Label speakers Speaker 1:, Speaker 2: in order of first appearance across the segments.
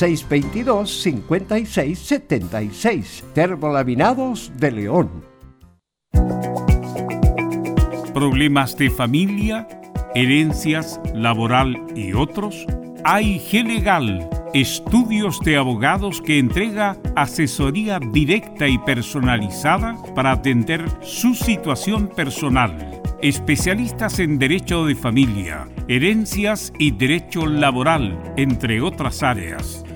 Speaker 1: 622 5676 Termolaminados de León.
Speaker 2: ¿Problemas de familia, herencias, laboral y otros? AIG Legal, estudios de abogados que entrega asesoría directa y personalizada para atender su situación personal. Especialistas en derecho de familia, herencias y derecho laboral, entre otras áreas.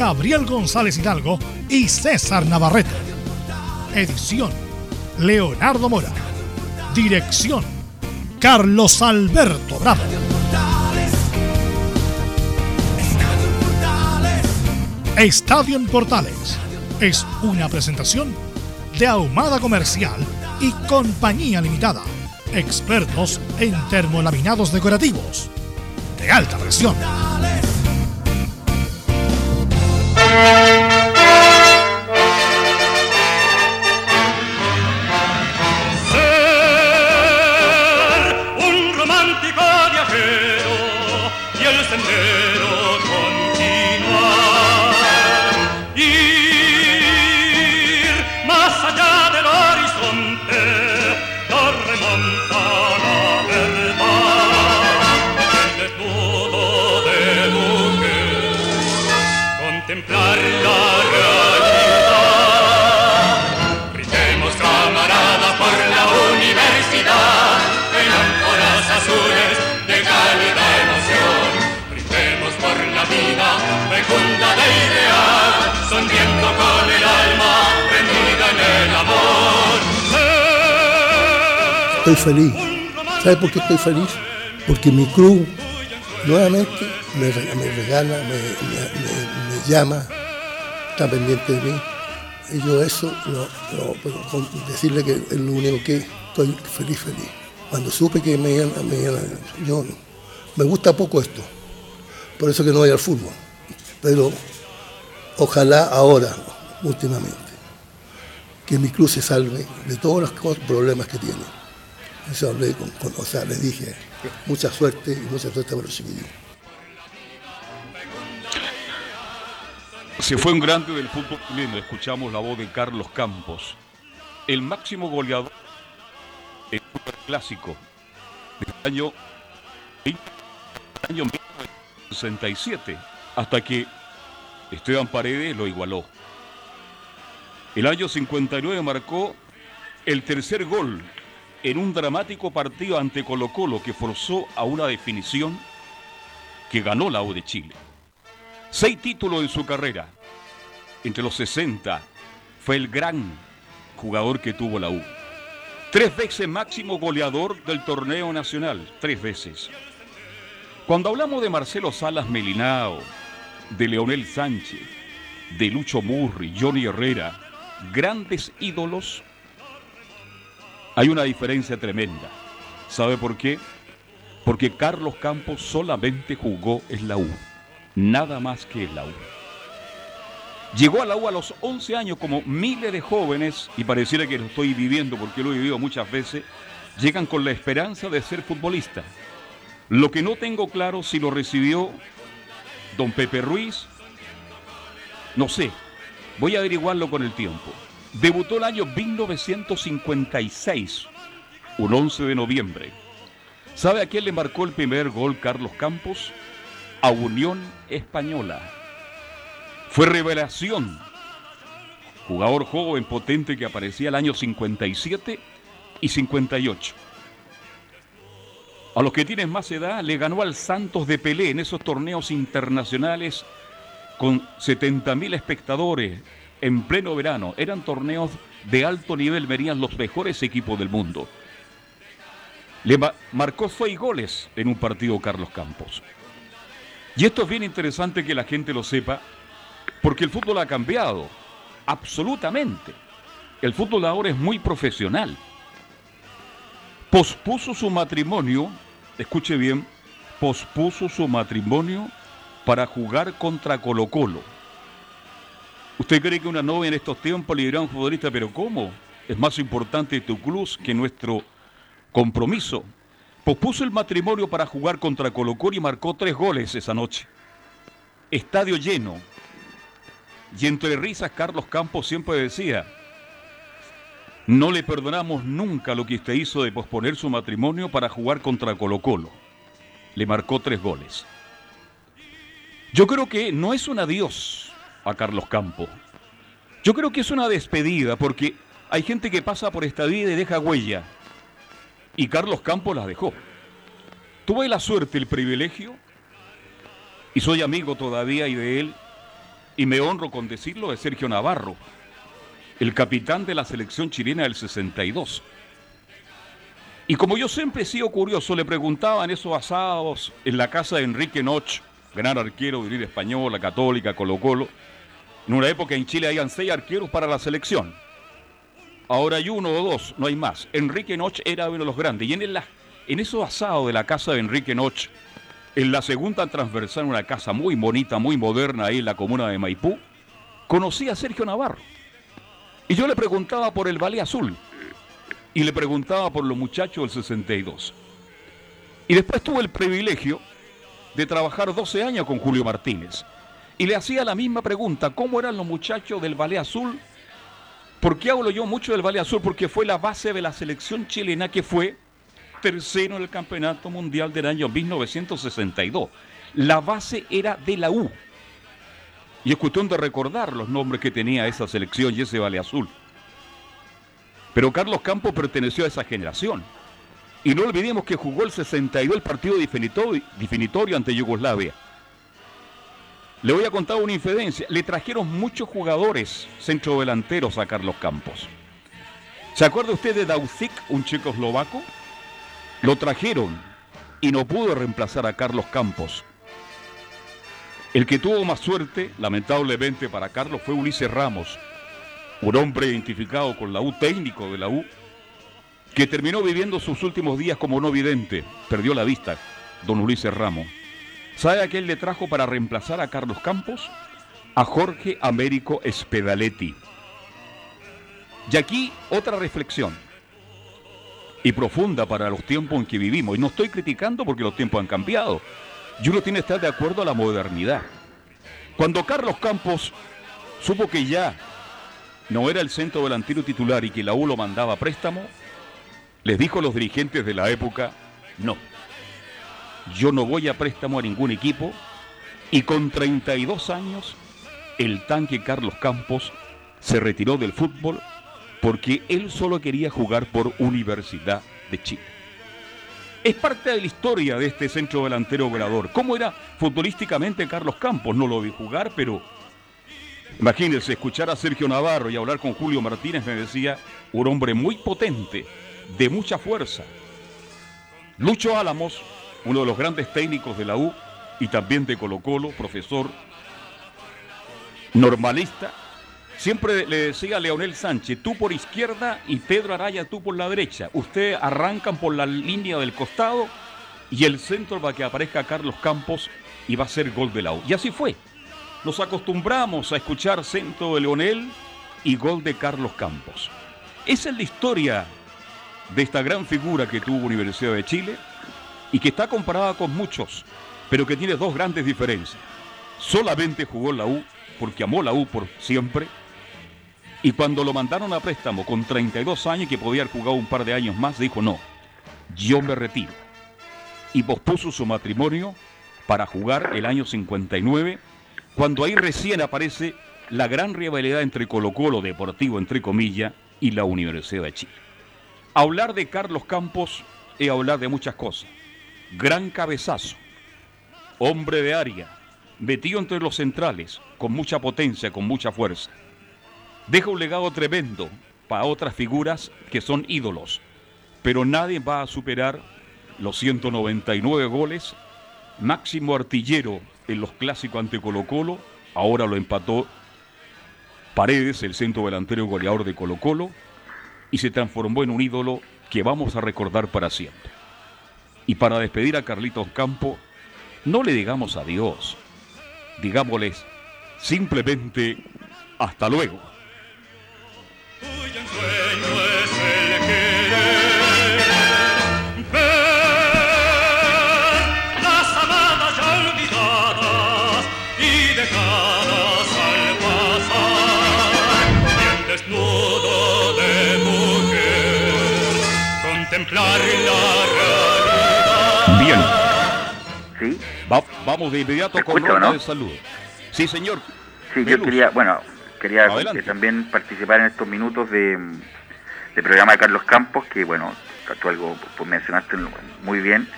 Speaker 3: Gabriel González Hidalgo y César Navarrete. Edición, Leonardo Mora. Dirección, Carlos Alberto Bravo. Estadio en Portales es una presentación de Ahumada Comercial y Compañía Limitada, expertos en termolaminados decorativos de alta presión.
Speaker 4: Música Estoy feliz. ¿Sabe por qué estoy feliz? Porque mi club nuevamente me, regala, me, llama, está pendiente de mí. Y yo eso, no, decirle que es lo único que estoy feliz, feliz. Cuando supe que me iban, me yo me gusta poco esto, por eso que no voy al fútbol. Pero ojalá ahora, últimamente, que mi club se salve de todos los problemas que tiene. Eso hablé con, o sea, le dije, mucha suerte y mucha suerte para los chiquillos.
Speaker 5: Se fue un grande del fútbol chileno, escuchamos la voz de Carlos Campos, el máximo goleador del clásico del año, año 1967, hasta que Esteban Paredes lo igualó. El año 59 marcó el tercer gol en un dramático partido ante Colo Colo que forzó a una definición que ganó la U de Chile. Seis títulos en su carrera. Entre los 60 fue el gran jugador que tuvo la U. Tres veces máximo goleador del torneo nacional. Tres veces. Cuando hablamos de Marcelo Salas Melinao, de Leonel Sánchez, de Lucho Murri, Johnny Herrera, grandes ídolos, hay una diferencia tremenda. ¿Sabe por qué? Porque Carlos Campos solamente jugó en la U nada más que la U. Llegó a la U a los 11 años como miles de jóvenes, y pareciera que lo estoy viviendo porque lo he vivido muchas veces, llegan con la esperanza de ser futbolista. Lo que no tengo claro si lo recibió don Pepe Ruiz, no sé, voy a averiguarlo con el tiempo. Debutó el año 1956, un 11 de noviembre. ¿Sabe a quién le marcó el primer gol Carlos Campos? a Unión Española. Fue revelación. Jugador joven potente que aparecía el año 57 y 58. A los que tienen más edad le ganó al Santos de Pelé en esos torneos internacionales con 70.000 espectadores en pleno verano. Eran torneos de alto nivel, venían los mejores equipos del mundo. Le marcó seis goles en un partido Carlos Campos. Y esto es bien interesante que la gente lo sepa, porque el fútbol ha cambiado, absolutamente. El fútbol ahora es muy profesional. Pospuso su matrimonio, escuche bien, pospuso su matrimonio para jugar contra Colo Colo. ¿Usted cree que una novia en estos tiempos le dirá a un futbolista, pero cómo? Es más importante tu club que nuestro compromiso. Pospuso el matrimonio para jugar contra Colo Colo y marcó tres goles esa noche. Estadio lleno. Y entre risas Carlos Campos siempre decía, no le perdonamos nunca lo que usted hizo de posponer su matrimonio para jugar contra Colo Colo. Le marcó tres goles. Yo creo que no es un adiós a Carlos Campos. Yo creo que es una despedida porque hay gente que pasa por esta vida y deja huella y Carlos Campos las dejó. Tuve la suerte, el privilegio, y soy amigo todavía y de él, y me honro con decirlo, de Sergio Navarro, el capitán de la selección chilena del 62. Y como yo siempre he sido curioso, le preguntaba en esos asados en la casa de Enrique Noch, gran arquero de Española, Católica, Colo Colo. En una época en Chile habían seis arqueros para la selección. Ahora hay uno o dos, no hay más. Enrique Noch era uno de los grandes. Y en, el, en esos asados de la casa de Enrique Noch, en la segunda transversal, una casa muy bonita, muy moderna ahí en la comuna de Maipú, conocí a Sergio Navarro. Y yo le preguntaba por el Valle Azul. Y le preguntaba por los muchachos del 62. Y después tuve el privilegio de trabajar 12 años con Julio Martínez. Y le hacía la misma pregunta, ¿cómo eran los muchachos del Valle Azul ¿Por qué hablo yo mucho del Valle Azul? Porque fue la base de la selección chilena que fue tercero en el Campeonato Mundial del año 1962. La base era de la U. Y es cuestión de recordar los nombres que tenía esa selección y ese Valle Azul. Pero Carlos Campos perteneció a esa generación. Y no olvidemos que jugó el 62 el partido definitorio, definitorio ante Yugoslavia. Le voy a contar una infidencia. Le trajeron muchos jugadores centrodelanteros a Carlos Campos. ¿Se acuerda usted de Dauzik, un checoslovaco? Lo trajeron y no pudo reemplazar a Carlos Campos. El que tuvo más suerte, lamentablemente para Carlos, fue Ulises Ramos, un hombre identificado con la U, técnico de la U, que terminó viviendo sus últimos días como no vidente, perdió la vista, don Ulises Ramos. ¿Sabe a quién le trajo para reemplazar a Carlos Campos? A Jorge Américo Espedaletti. Y aquí otra reflexión, y profunda para los tiempos en que vivimos. Y no estoy criticando porque los tiempos han cambiado. Y uno tiene que estar de acuerdo a la modernidad. Cuando Carlos Campos supo que ya no era el centro delantero titular y que la U lo mandaba préstamo, les dijo a los dirigentes de la época, no, yo no voy a préstamo a ningún equipo y con 32 años el tanque Carlos Campos se retiró del fútbol porque él solo quería jugar por Universidad de Chile. Es parte de la historia de este centro delantero operador. ¿Cómo era futbolísticamente Carlos Campos? No lo vi jugar, pero imagínense, escuchar a Sergio Navarro y hablar con Julio Martínez me decía, un hombre muy potente, de mucha fuerza. Lucho Álamos, uno de los grandes técnicos de la U y también de Colo Colo, profesor normalista, Siempre le decía a Leonel Sánchez, tú por izquierda y Pedro Araya tú por la derecha. Ustedes arrancan por la línea del costado y el centro va a que aparezca Carlos Campos y va a ser gol de la U. Y así fue. Nos acostumbramos a escuchar centro de Leonel y gol de Carlos Campos. Esa es la historia de esta gran figura que tuvo Universidad de Chile y que está comparada con muchos, pero que tiene dos grandes diferencias. Solamente jugó la U porque amó la U por siempre y cuando lo mandaron a préstamo con 32 años, que podía haber jugado un par de años más, dijo no, yo me retiro. Y pospuso su matrimonio para jugar el año 59, cuando ahí recién aparece la gran rivalidad entre Colo Colo Deportivo, entre comillas, y la Universidad de Chile. Hablar de Carlos Campos es hablar de muchas cosas. Gran cabezazo, hombre de área, metido entre los centrales, con mucha potencia, con mucha fuerza. Deja un legado tremendo para otras figuras que son ídolos, pero nadie va a superar los 199 goles, máximo artillero en los clásicos ante Colo Colo, ahora lo empató Paredes, el centro delantero goleador de Colo Colo, y se transformó en un ídolo que vamos a recordar para siempre. Y para despedir a Carlitos Campo, no le digamos adiós, digámosles simplemente hasta luego. Vamos de inmediato con
Speaker 6: ronda
Speaker 5: de salud. Sí, señor.
Speaker 6: Sí, yo quería, bueno, quería también participar en estos minutos de, programa de Carlos Campos, que bueno, tú algo pues, mencionaste muy bien,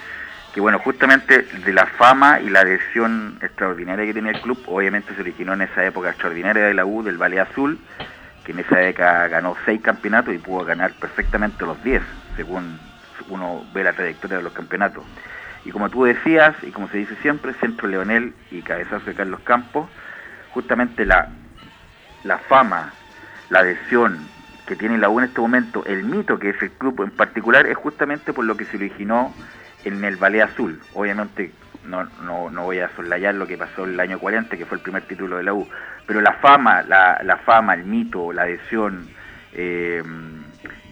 Speaker 6: que bueno, justamente de la fama y la adhesión extraordinaria que tenía el club, obviamente se originó en esa época extraordinaria de la U, del Valle Azul, que en esa década ganó seis campeonatos y pudo ganar perfectamente los diez, según uno ve la trayectoria de los campeonatos. Y como tú decías, y como se dice siempre, Centro Leonel y Cabezazo de Carlos Campos, justamente la, la fama, la adhesión que tiene la U en este momento, el mito que es el club en particular, es justamente por lo que se originó en el Valle Azul. Obviamente no, no, no voy a soslayar lo que pasó el año 40, que fue el primer título de la U, pero la fama, la, la fama, el mito, la adhesión, eh,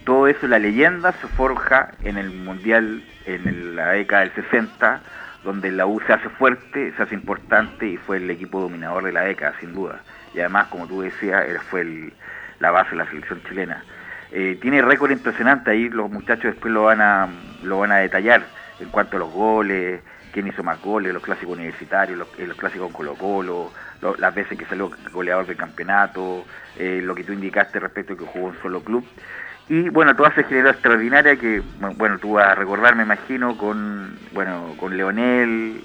Speaker 6: todo eso, la leyenda se forja en el Mundial en la década del 60, donde la U se hace fuerte, se hace importante y fue el equipo dominador de la década, sin duda. Y además, como tú decías, fue la base de la selección chilena. Eh, tiene récord impresionante, ahí los muchachos después lo van a, lo van a detallar en cuanto a los goles, quién hizo más goles, los clásicos universitarios, los, eh, clásicos con Colo Colo, las veces que salió goleador del campeonato, eh, lo que tú indicaste respecto a que jugó un solo club. Y bueno, toda esa generó extraordinaria que, bueno, tú vas a recordar, me imagino, con, bueno, con Leonel,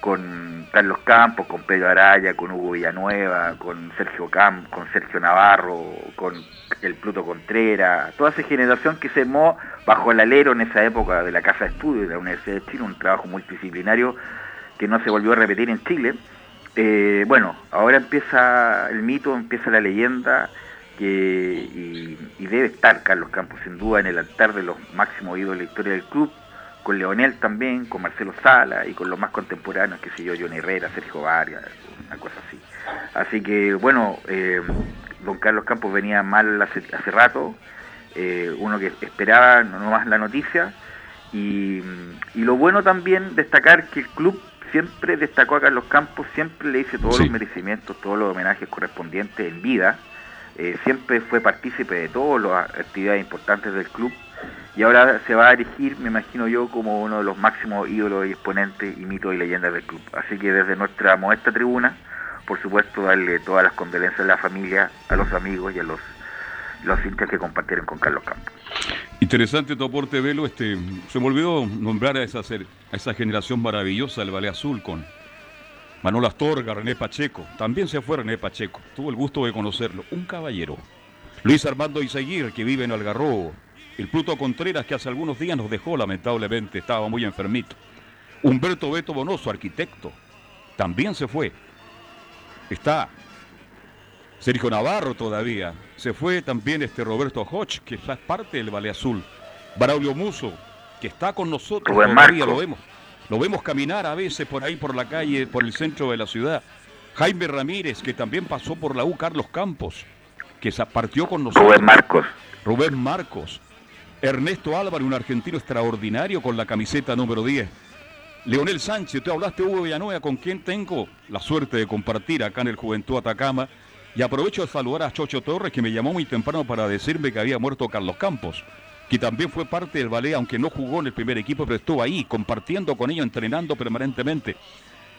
Speaker 6: con Carlos Campos, con Pedro Araya, con Hugo Villanueva, con Sergio Camp, con Sergio Navarro, con el Pluto Contreras, toda esa generación que se armó bajo el alero en esa época de la Casa de Estudios de la Universidad de Chile, un trabajo multidisciplinario que no se volvió a repetir en Chile. Eh, bueno, ahora empieza el mito, empieza la leyenda, que, y, y, debe estar Carlos Campos sin duda en el altar de los máximos ídolos de la historia del club, con Leonel también, con Marcelo Sala y con los más contemporáneos, que sé yo, Johnny Herrera, Sergio Varias, una cosa así. Así que bueno, eh, don Carlos Campos venía mal hace, hace rato, eh, uno que esperaba nomás la noticia, y, y, lo bueno también destacar que el club siempre destacó a Carlos Campos, siempre le hice todos sí. los merecimientos, todos los homenajes correspondientes en vida, eh, siempre fue partícipe de todas las actividades importantes del club y ahora se va a erigir, me imagino yo, como uno de los máximos ídolos y exponentes y mitos y leyendas del club. Así que desde nuestra modesta tribuna, por supuesto, darle todas las condolencias a la familia, a los amigos y a los, los hinchas que compartieron con Carlos Campos.
Speaker 5: Interesante tu aporte, Velo. Este, se me olvidó nombrar a esa, a esa generación maravillosa del Valle Azul con Manuel Astorga, René Pacheco. También se fue René Pacheco. Tuvo el gusto de conocerlo. Un caballero. Luis Armando Izaguirre, que vive en Algarrobo. El Pluto Contreras, que hace algunos días nos dejó, lamentablemente, estaba muy enfermito. Humberto Beto Bonoso, arquitecto. También se fue. Está Sergio Navarro todavía. Se fue también este Roberto Hodge, que es parte del Valle Azul. Braulio Muso, que está con nosotros
Speaker 6: Rubén
Speaker 5: todavía,
Speaker 6: Marco.
Speaker 5: lo vemos. Lo vemos caminar a veces por ahí por la calle, por el centro de la ciudad. Jaime Ramírez, que también pasó por la U Carlos Campos, que se partió con nosotros.
Speaker 6: Rubén Marcos.
Speaker 5: Rubén Marcos. Ernesto Álvaro, un argentino extraordinario con la camiseta número 10. Leonel Sánchez, tú hablaste Hugo Villanueva, con quien tengo la suerte de compartir acá en el Juventud Atacama. Y aprovecho de saludar a Chocho Torres, que me llamó muy temprano para decirme que había muerto Carlos Campos, que también fue parte del ballet, aunque no jugó en el primer equipo, pero estuvo ahí, compartiendo con ellos, entrenando permanentemente.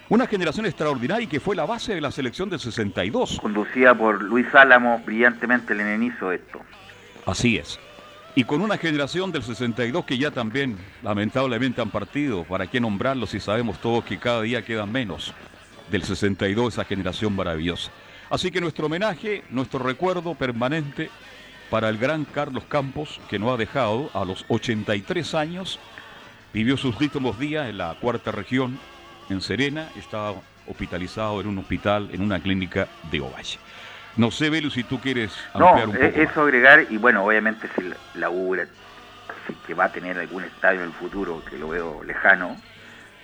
Speaker 5: Una generación extraordinaria y que fue la base de la selección del 62.
Speaker 6: Conducida por Luis Álamo, brillantemente Lenin hizo esto.
Speaker 5: Así es. Y con una generación del 62 que ya también lamentablemente han partido, ¿para qué nombrarlos si sabemos todos que cada día quedan menos del 62 esa generación maravillosa? Así que nuestro homenaje, nuestro recuerdo permanente para el gran Carlos Campos, que nos ha dejado a los 83 años, vivió sus últimos días en la cuarta región, en Serena, estaba hospitalizado en un hospital, en una clínica de Ovalle. No sé, Velu, si tú quieres
Speaker 6: No,
Speaker 5: ampliar un poco.
Speaker 6: eh, eso agregar, y bueno, obviamente si la, la U que va a tener algún estadio en el futuro, que lo veo lejano,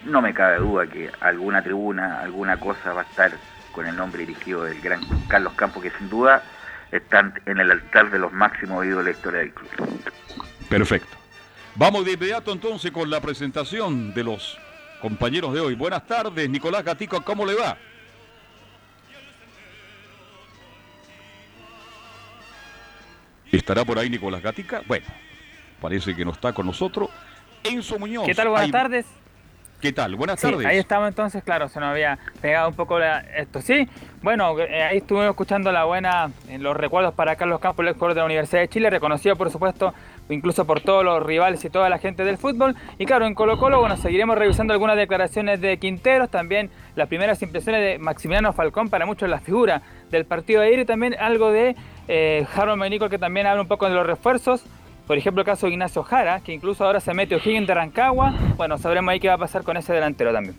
Speaker 6: no me cabe duda que alguna tribuna, alguna cosa va a estar con el nombre dirigido del gran Carlos Campos, que sin duda están en el altar de los máximos ídolos de la historia del club.
Speaker 5: Perfecto. Vamos de inmediato entonces con la presentación de los compañeros de hoy. Buenas tardes, Nicolás Gatico, ¿cómo le va? ¿Estará por ahí Nicolás Gatica? Bueno, parece que no está con nosotros. Enzo Muñoz.
Speaker 7: ¿Qué tal? Buenas tardes.
Speaker 5: ¿Qué tal? Buenas
Speaker 7: Sí,
Speaker 5: tardes.
Speaker 7: ahí estamos entonces, claro, se nos había pegado un poco la- esto. Sí, bueno, eh, ahí estuvimos escuchando la buena, eh, los recuerdos para Carlos Campos, el ex de la Universidad de Chile, reconocido por supuesto incluso por todos los rivales y toda la gente del fútbol. Y claro, en Colo Colo, bueno, seguiremos revisando algunas declaraciones de Quinteros, también las primeras impresiones de Maximiliano Falcón, para muchos la figura del partido de ayer y también algo de eh, Harold Menico que también habla un poco de los refuerzos. Por ejemplo, el caso de Ignacio Jara, que incluso ahora se mete O'Higgins de Rancagua. Bueno, sabremos ahí qué va a pasar con ese delantero también.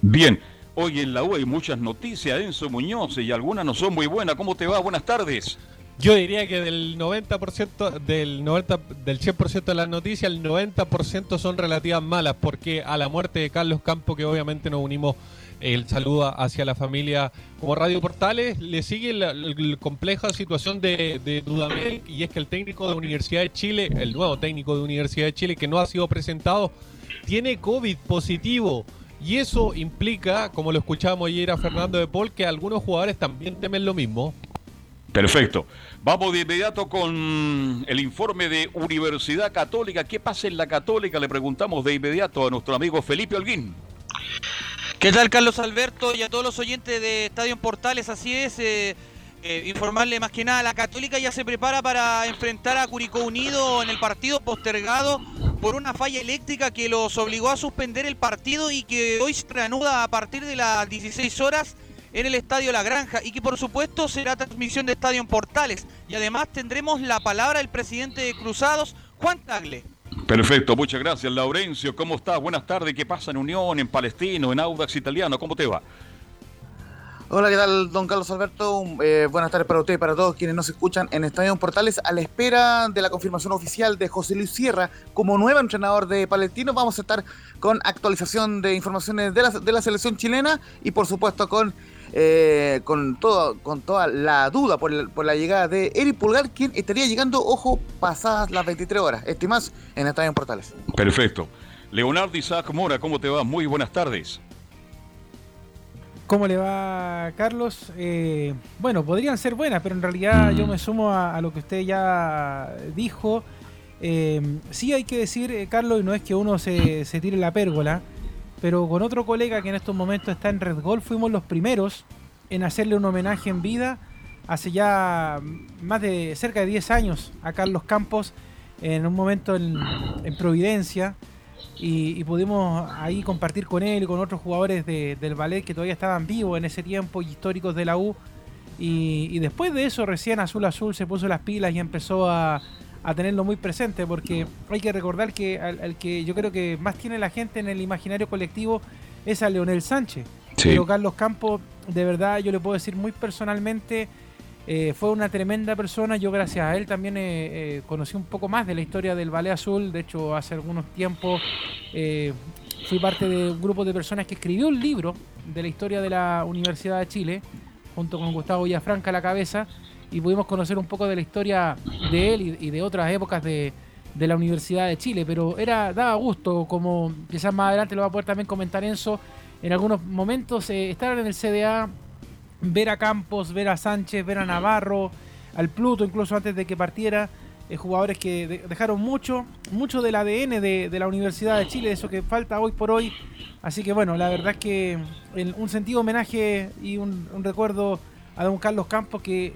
Speaker 5: Bien, hoy en la U hay muchas noticias, Enzo Muñoz, y algunas no son muy buenas. ¿Cómo te va? Buenas tardes.
Speaker 8: Yo diría que del 90%, del 90, del 100% de las noticias, el 90% son relativas malas, porque a la muerte de Carlos Campo, que obviamente nos unimos el saludo hacia la familia como Radio Portales, le sigue la, compleja situación de, Dudamel, y es que el técnico de Universidad de Chile, el nuevo técnico de Universidad de Chile, que no ha sido presentado, tiene COVID positivo. Y eso implica, como lo escuchábamos ayer a Fernando de Paul, que algunos jugadores también temen lo mismo.
Speaker 5: Perfecto. Vamos de inmediato con el informe de Universidad Católica. ¿Qué pasa en la Católica? Le preguntamos de inmediato a nuestro amigo Felipe Holguín.
Speaker 9: ¿Qué tal, Carlos Alberto? Y a todos los oyentes de Estadio en Portales, así es. eh, eh, informarle más que nada, la Católica ya se prepara para enfrentar a Curicó Unido en el partido postergado por una falla eléctrica que los obligó a suspender el partido y que hoy se reanuda a partir de las 16 horas en el Estadio La Granja y que por supuesto será transmisión de Estadio en Portales. Y además tendremos la palabra del presidente de Cruzados, Juan Tagle.
Speaker 5: Perfecto, muchas gracias Laurencio. ¿Cómo estás? Buenas tardes. ¿Qué pasa en Unión, en Palestino, en Audax Italiano? ¿Cómo te va?
Speaker 10: Hola, ¿qué tal, don Carlos Alberto? Eh, buenas tardes para usted y para todos quienes nos escuchan en Estadio Portales. A la espera de la confirmación oficial de José Luis Sierra como nuevo entrenador de Palestino, vamos a estar con actualización de informaciones de la, de la selección chilena y, por supuesto, con eh, con, todo, con toda la duda por, la llegada de Eric Pulgar, quien estaría llegando, ojo, pasadas las 23 horas. Estimas en Estadio Portales.
Speaker 5: Perfecto. Leonardo Isaac Mora, ¿cómo te va? Muy buenas tardes.
Speaker 11: ¿Cómo le va, Carlos? Eh, bueno, podrían ser buenas, pero en realidad yo me sumo a, lo que usted ya dijo. Eh, sí hay que decir, eh, Carlos, y no es que uno se, se tire la pérgola, pero con otro colega que en estos momentos está en Red Gol, fuimos los primeros en hacerle un homenaje en vida hace ya más de cerca de 10 años a Carlos Campos en un momento en, Providencia y, pudimos ahí compartir con él y con otros jugadores del ballet que todavía estaban vivos en ese tiempo y históricos de la U. y después de eso recién Azul Azul se puso las pilas y empezó a, a tenerlo muy presente, porque hay que recordar que al, que yo creo que más tiene la gente en el imaginario colectivo es a Leonel Sánchez. Pero Carlos Campos, de verdad, yo le puedo decir muy personalmente, eh, fue una tremenda persona. Yo gracias a él también eh, eh, conocí un poco más de la historia del Ballet Azul. De hecho, hace algunos tiempos fui parte de un grupo de personas que escribió un libro de la historia de la Universidad de Chile, junto con Gustavo Villafranca a la cabeza y pudimos conocer un poco de la historia de él y, de otras épocas de, la Universidad de Chile, pero era daba gusto, como quizás más adelante lo va a poder también comentar Enzo, en algunos momentos eh, estar en el CDA, ver a Campos, ver a Sánchez, ver a Navarro, al Pluto, incluso antes de que partiera, eh, jugadores que dejaron mucho, mucho del ADN de, la Universidad de Chile, eso que falta hoy por hoy. Así que bueno, la verdad es que un sentido homenaje y un recuerdo a don Carlos Campos que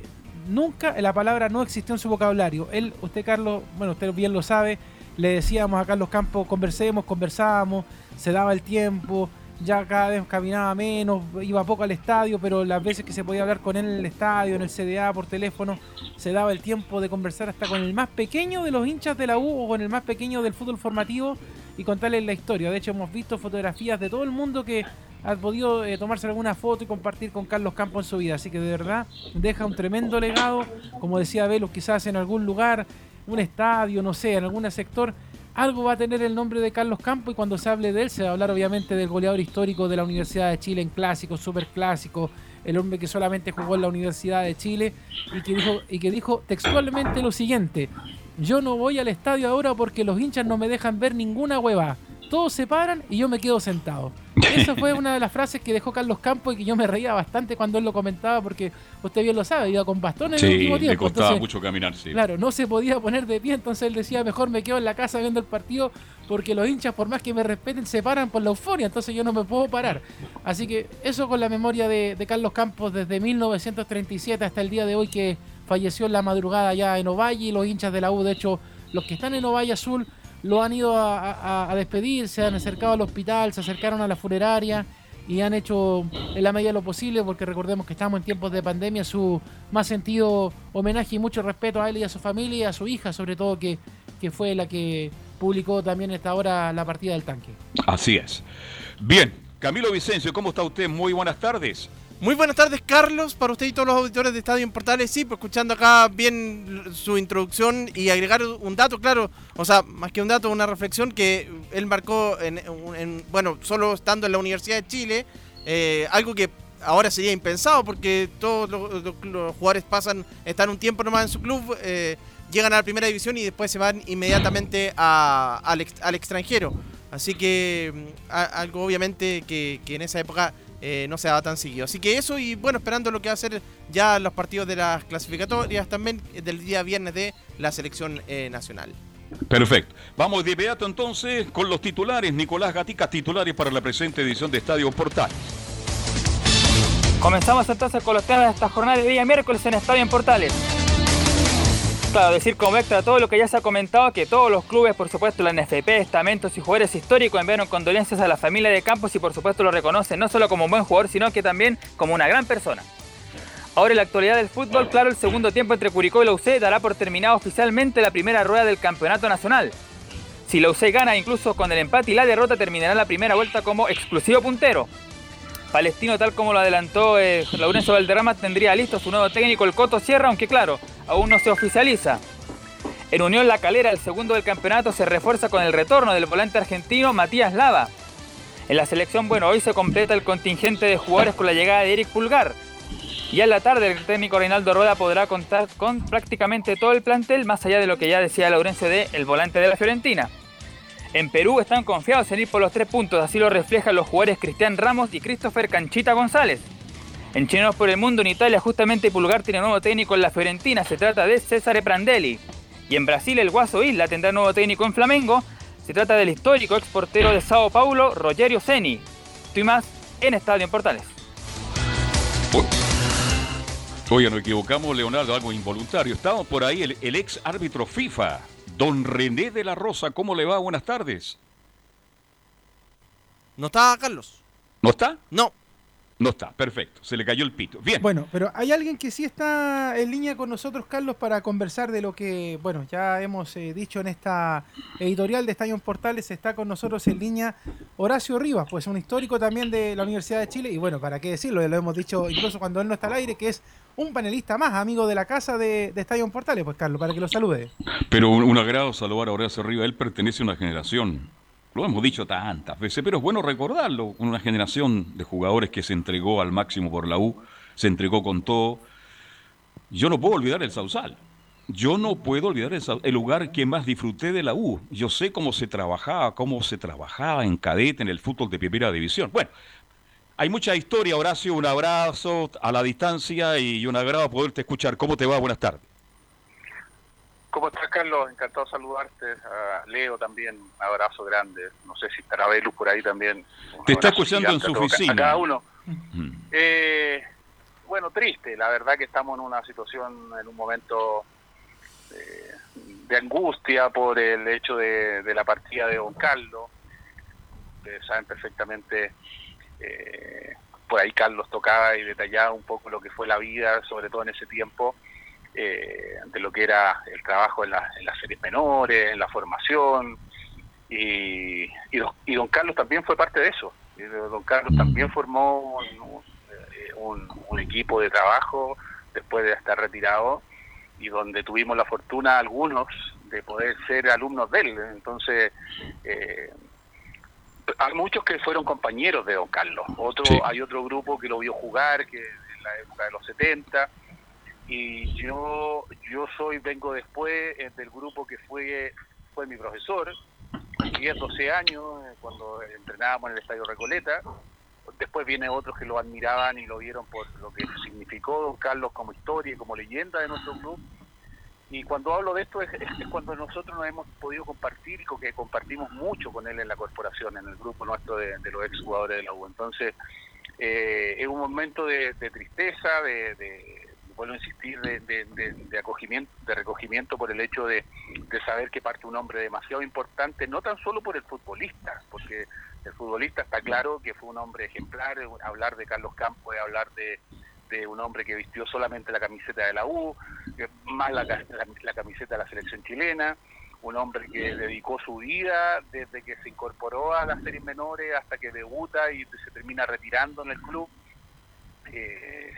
Speaker 11: nunca la palabra no existió en su vocabulario. Él, usted Carlos, bueno, usted bien lo sabe, le decíamos a Carlos Campos, conversemos, conversábamos, se daba el tiempo, ya cada vez caminaba menos, iba poco al estadio, pero las veces que se podía hablar con él en el estadio, en el CDA, por teléfono, se daba el tiempo de conversar hasta con el más pequeño de los hinchas de la U o con el más pequeño del fútbol formativo y contarles la historia. De hecho, hemos visto fotografías de todo el mundo que ha podido eh, tomarse alguna foto y compartir con Carlos Campos en su vida. Así que de verdad deja un tremendo legado, como decía Velus, quizás en algún lugar, un estadio, no sé, en algún sector, algo va a tener el nombre de Carlos Campos y cuando se hable de él se va a hablar obviamente del goleador histórico de la Universidad de Chile en clásicos, super clásicos, el hombre que solamente jugó en la Universidad de Chile y que dijo, y que dijo textualmente lo siguiente, yo no voy al estadio ahora porque los hinchas no me dejan ver ninguna hueva todos se paran y yo me quedo sentado. Esa fue una de las frases que dejó Carlos Campos y que yo me reía bastante cuando él lo comentaba porque usted bien lo sabe, iba con bastones en el último tiempo.
Speaker 5: le costaba mucho caminar, sí.
Speaker 11: Claro, no se podía poner de pie, entonces él decía, mejor me quedo en la casa viendo el partido porque los hinchas, por más que me respeten, se paran por la euforia, entonces yo no me puedo parar. Así que eso con la memoria de, de Carlos Campos desde 1937 hasta el día de hoy que falleció en la madrugada ya en Ovalle y los hinchas de la U, de hecho, los que están en Ovalle Azul lo han ido a, despedir, se han acercado al hospital, se acercaron a la funeraria y han hecho en la medida de lo posible, porque recordemos que estamos en tiempos de pandemia, su más sentido homenaje y mucho respeto a él y a su familia y a su hija, sobre todo, que, que fue la que publicó también esta hora la partida del tanque.
Speaker 5: Así es. Bien, Camilo Vicencio, ¿cómo está usted? Muy buenas tardes.
Speaker 12: Muy buenas tardes, Carlos, para usted y todos los auditores de Estadio en. Sí, pues escuchando acá bien su introducción y agregar un dato, claro, o sea, más que un dato, una reflexión que él marcó, en, bueno, solo estando en la Universidad de Chile, eh, algo que ahora sería impensado porque todos los, jugadores pasan, están un tiempo nomás en su club, eh, llegan a la primera división y después se van inmediatamente al, extranjero. Así que mm, algo obviamente que en esa época eh, no se daba tan seguido. Así que eso y bueno, esperando lo que va a ser ya los partidos de las clasificatorias también del día viernes de la selección eh, nacional.
Speaker 5: Perfecto. Vamos de inmediato entonces con los titulares. Nicolás Gatica, titulares para la presente edición de Estadio Portales.
Speaker 7: Comenzamos entonces con los temas de esta jornada de día miércoles en Estadio en Portales. Claro, decir como extra todo lo que ya se ha comentado, que todos los clubes, por supuesto, la NFP, estamentos y jugadores históricos enviaron condolencias a la familia de Campos y por supuesto lo reconocen no solo como un buen jugador, sino que también como una gran persona. Ahora en la actualidad del fútbol, claro, el segundo tiempo entre Curicó y la UC dará por terminado oficialmente la primera rueda del campeonato nacional. Si la UC gana incluso con el empate y la derrota terminará la primera vuelta como exclusivo puntero. Palestino, tal como lo adelantó eh, Valderrama, tendría listo su nuevo técnico, el Coto Sierra, aunque claro, aún no se oficializa. En Unión La Calera, el segundo del campeonato se refuerza con el retorno del volante argentino Matías Lava. En la selección, bueno, hoy se completa el contingente de jugadores con la llegada de Eric Pulgar. Y en la tarde el técnico Reinaldo Rueda podrá contar con prácticamente todo el plantel, más allá de lo que ya decía Laurencio de el volante de la Fiorentina. En Perú están confiados en ir por los tres puntos, así lo reflejan los jugadores Cristian Ramos y Christopher Canchita González. En Chinos por el Mundo, en Italia, justamente Pulgar tiene nuevo técnico en la Fiorentina, se trata de César Prandelli. Y en Brasil, el Guaso Isla tendrá nuevo técnico en Flamengo, se trata del histórico exportero de Sao Paulo, Rogerio Ceni. Estoy más en Estadio en Portales.
Speaker 5: Oye, nos equivocamos, Leonardo, algo involuntario. Estamos por ahí, el, el ex árbitro FIFA, Don René de la Rosa, ¿cómo le va? Buenas tardes.
Speaker 12: ¿No está Carlos?
Speaker 5: ¿No está?
Speaker 12: No.
Speaker 5: No está, perfecto. Se le cayó el pito. Bien.
Speaker 11: Bueno, pero hay alguien que sí está en línea con nosotros, Carlos, para conversar de lo que, bueno, ya hemos eh, dicho en esta editorial de Estadio Portales. Está con nosotros en línea Horacio Rivas, pues un histórico también de la Universidad de Chile. Y bueno, para qué decirlo, lo hemos dicho incluso cuando él no está al aire, que es un panelista más, amigo de la casa de, de Estadio Portales. Pues, Carlos, para que lo salude.
Speaker 5: Pero un, un agrado saludar a Horacio Rivas. Él pertenece a una generación lo hemos dicho tantas veces, pero es bueno recordarlo. Una generación de jugadores que se entregó al máximo por la U, se entregó con todo. Yo no puedo olvidar el Sausal. Yo no puedo olvidar el, lugar que más disfruté de la U. Yo sé cómo se trabajaba, cómo se trabajaba en cadete, en el fútbol de primera división. Bueno, hay mucha historia, Horacio. Un abrazo a la distancia y un agrado poderte escuchar. ¿Cómo te va? Buenas tardes.
Speaker 13: ¿Cómo estás, Carlos? Encantado de saludarte. A Leo también, un abrazo grande. No sé si estará Velus por ahí también.
Speaker 5: Te está escuchando en su oficina.
Speaker 13: A cada uno. Eh, bueno, triste. La verdad que estamos en una situación, en un momento eh, de angustia por el hecho de, de la partida de Don Carlos. Ustedes saben perfectamente, eh, por ahí Carlos tocaba y detallaba un poco lo que fue la vida, sobre todo en ese tiempo, eh, de lo que era el trabajo en, la- en las series menores, en la formación. Y, y, don, y don Carlos también fue parte de eso. Don Carlos también formó un, eh, un- un equipo de trabajo después de estar retirado y donde tuvimos la fortuna algunos de poder ser alumnos de él. Entonces, eh, hay muchos que fueron compañeros de Don Carlos. Otro,
Speaker 5: Sí.
Speaker 13: Hay otro grupo que lo vio jugar, que en la época de los 70. Y yo yo soy vengo después eh, del grupo que fue fue mi profesor, 10, 12 años, eh, cuando entrenábamos en el Estadio Recoleta. Después viene otros que lo admiraban y lo vieron por lo que significó Don Carlos como historia y como leyenda de nuestro club. Y cuando hablo de esto es, cuando nosotros nos hemos podido compartir y que compartimos mucho con él en la corporación, en el grupo nuestro de, de los exjugadores de la U. Entonces, eh, es un momento de, tristeza, de- vuelvo a insistir, de, de- de- de acogimiento, de recogimiento por el hecho de, saber que parte un hombre demasiado importante, no tan solo por el futbolista, porque el futbolista está claro que fue un hombre ejemplar, eh, hablar de Carlos Campos es hablar de, un hombre que vistió solamente la camiseta de la U, eh, más la, la- la camiseta de la selección chilena, un hombre que dedicó su vida desde que se incorporó a las series menores hasta que debuta y se termina retirando en el club, eh,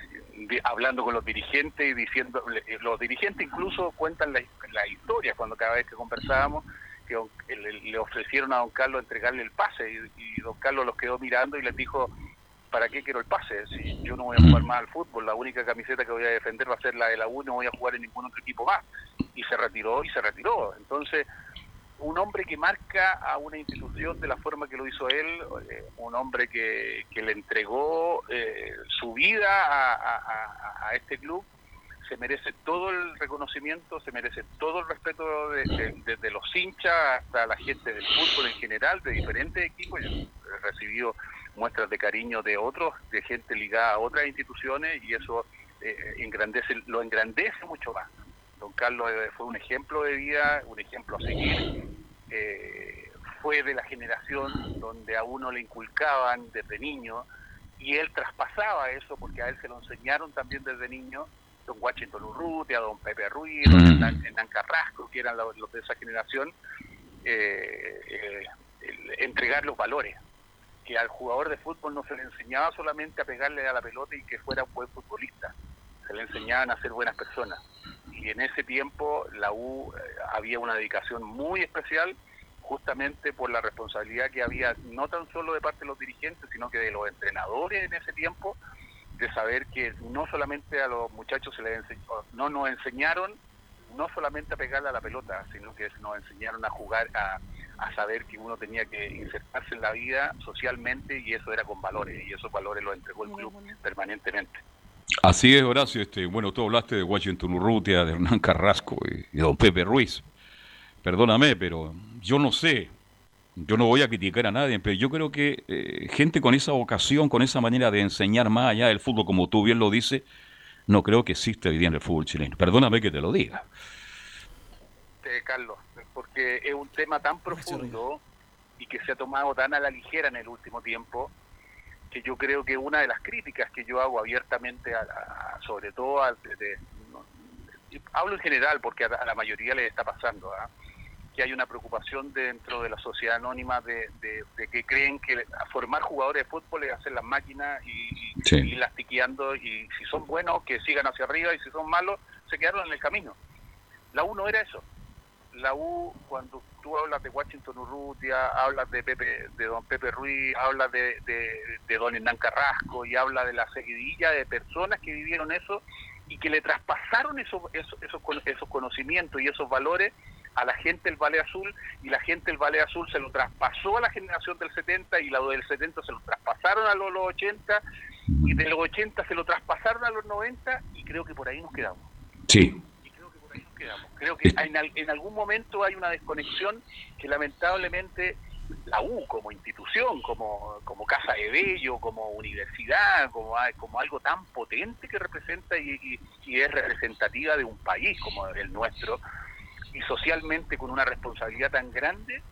Speaker 13: hablando con los dirigentes y diciendo, le- los dirigentes incluso cuentan la, la historia cuando cada vez que conversábamos, que le, le ofrecieron a don Carlos entregarle el pase y, y don Carlos los quedó mirando y les dijo, ¿para qué quiero el pase? Si yo no voy a jugar más al fútbol, la única camiseta que voy a defender va a ser la de la U, no voy a jugar en ningún otro equipo más. Y se retiró y se retiró. Entonces, un hombre que marca a una institución de la forma que lo hizo él, eh, un hombre que, que le entregó eh, su vida a, este club, se merece todo el reconocimiento, se merece todo el respeto de- de- desde los hinchas hasta la gente del fútbol en general, de diferentes equipos. Yo he recibido muestras de cariño de otros, de gente ligada a otras instituciones y eso eh, engrandece, lo engrandece mucho más. Don Carlos eh, fue un ejemplo de vida, un ejemplo a seguir. Eh, fue de la generación donde a uno le inculcaban desde niño y él traspasaba eso porque a él se lo enseñaron también desde niño don Washington Urrutia, don Pepe Ruiz, don
Speaker 5: Mm.
Speaker 13: Hernán, Hernán Carrasco, que eran los, los de esa generación, eh, eh, el- entregar los valores. Que al jugador de fútbol no se le enseñaba solamente a pegarle a la pelota y que fuera un buen futbolista, se le enseñaban a ser buenas personas. Y en ese tiempo la U eh, había una dedicación muy especial justamente por la responsabilidad que había no tan solo de parte de los dirigentes, sino que de los entrenadores en ese tiempo, de saber que no solamente a los muchachos se les enseñó, no nos enseñaron no solamente a pegarle a la pelota, sino que nos enseñaron a jugar, a, a saber que uno tenía que insertarse en la vida socialmente y eso era con valores, y esos valores los entregó el club permanentemente.
Speaker 5: Así es, Horacio. Este, bueno, tú hablaste de Washington Urrutia, de Hernán Carrasco y, y don Pepe Ruiz. Perdóname, pero yo no sé. Yo no voy a criticar a nadie, pero yo creo que eh, gente con esa vocación, con esa manera de enseñar más allá del fútbol, como tú bien lo dices, no creo que existe hoy día en el fútbol chileno. Perdóname que te lo diga.
Speaker 13: Eh, Carlos, porque es un tema tan profundo y que se ha tomado tan a la ligera en el último tiempo que yo creo que una de las críticas que yo hago abiertamente, a, a- sobre todo, a- de- no, hablo en general porque a, la- mayoría le está pasando, ¿ah? que hay una preocupación dentro de la sociedad anónima de, de- de que creen que formar jugadores de fútbol es hacer las máquinas y,
Speaker 5: Sí.
Speaker 13: y las tiqueando y si son buenos que sigan hacia arriba y si son malos se quedaron en el camino. La U no era eso. La U, cuando tú hablas de Washington Urrutia, hablas de Pepe, de don Pepe Ruiz, hablas de, de, de don Hernán Carrasco y hablas de la seguidilla de personas que vivieron eso y que le traspasaron esos, esos, esos conocimientos y esos valores a la gente del Valle Azul y la gente del Valle Azul se lo traspasó a la generación del 70 y la del 70 se lo traspasaron a los, los 80 y de los 80 se lo traspasaron a los 90 y creo que por ahí nos quedamos
Speaker 5: Sí.
Speaker 13: Creo que en, en algún momento hay una desconexión que lamentablemente la U como institución, como, como Casa de Bello, como universidad, como, a- como algo tan potente que representa y, y- y es representativa de un país como el nuestro, y socialmente con una responsabilidad tan grande,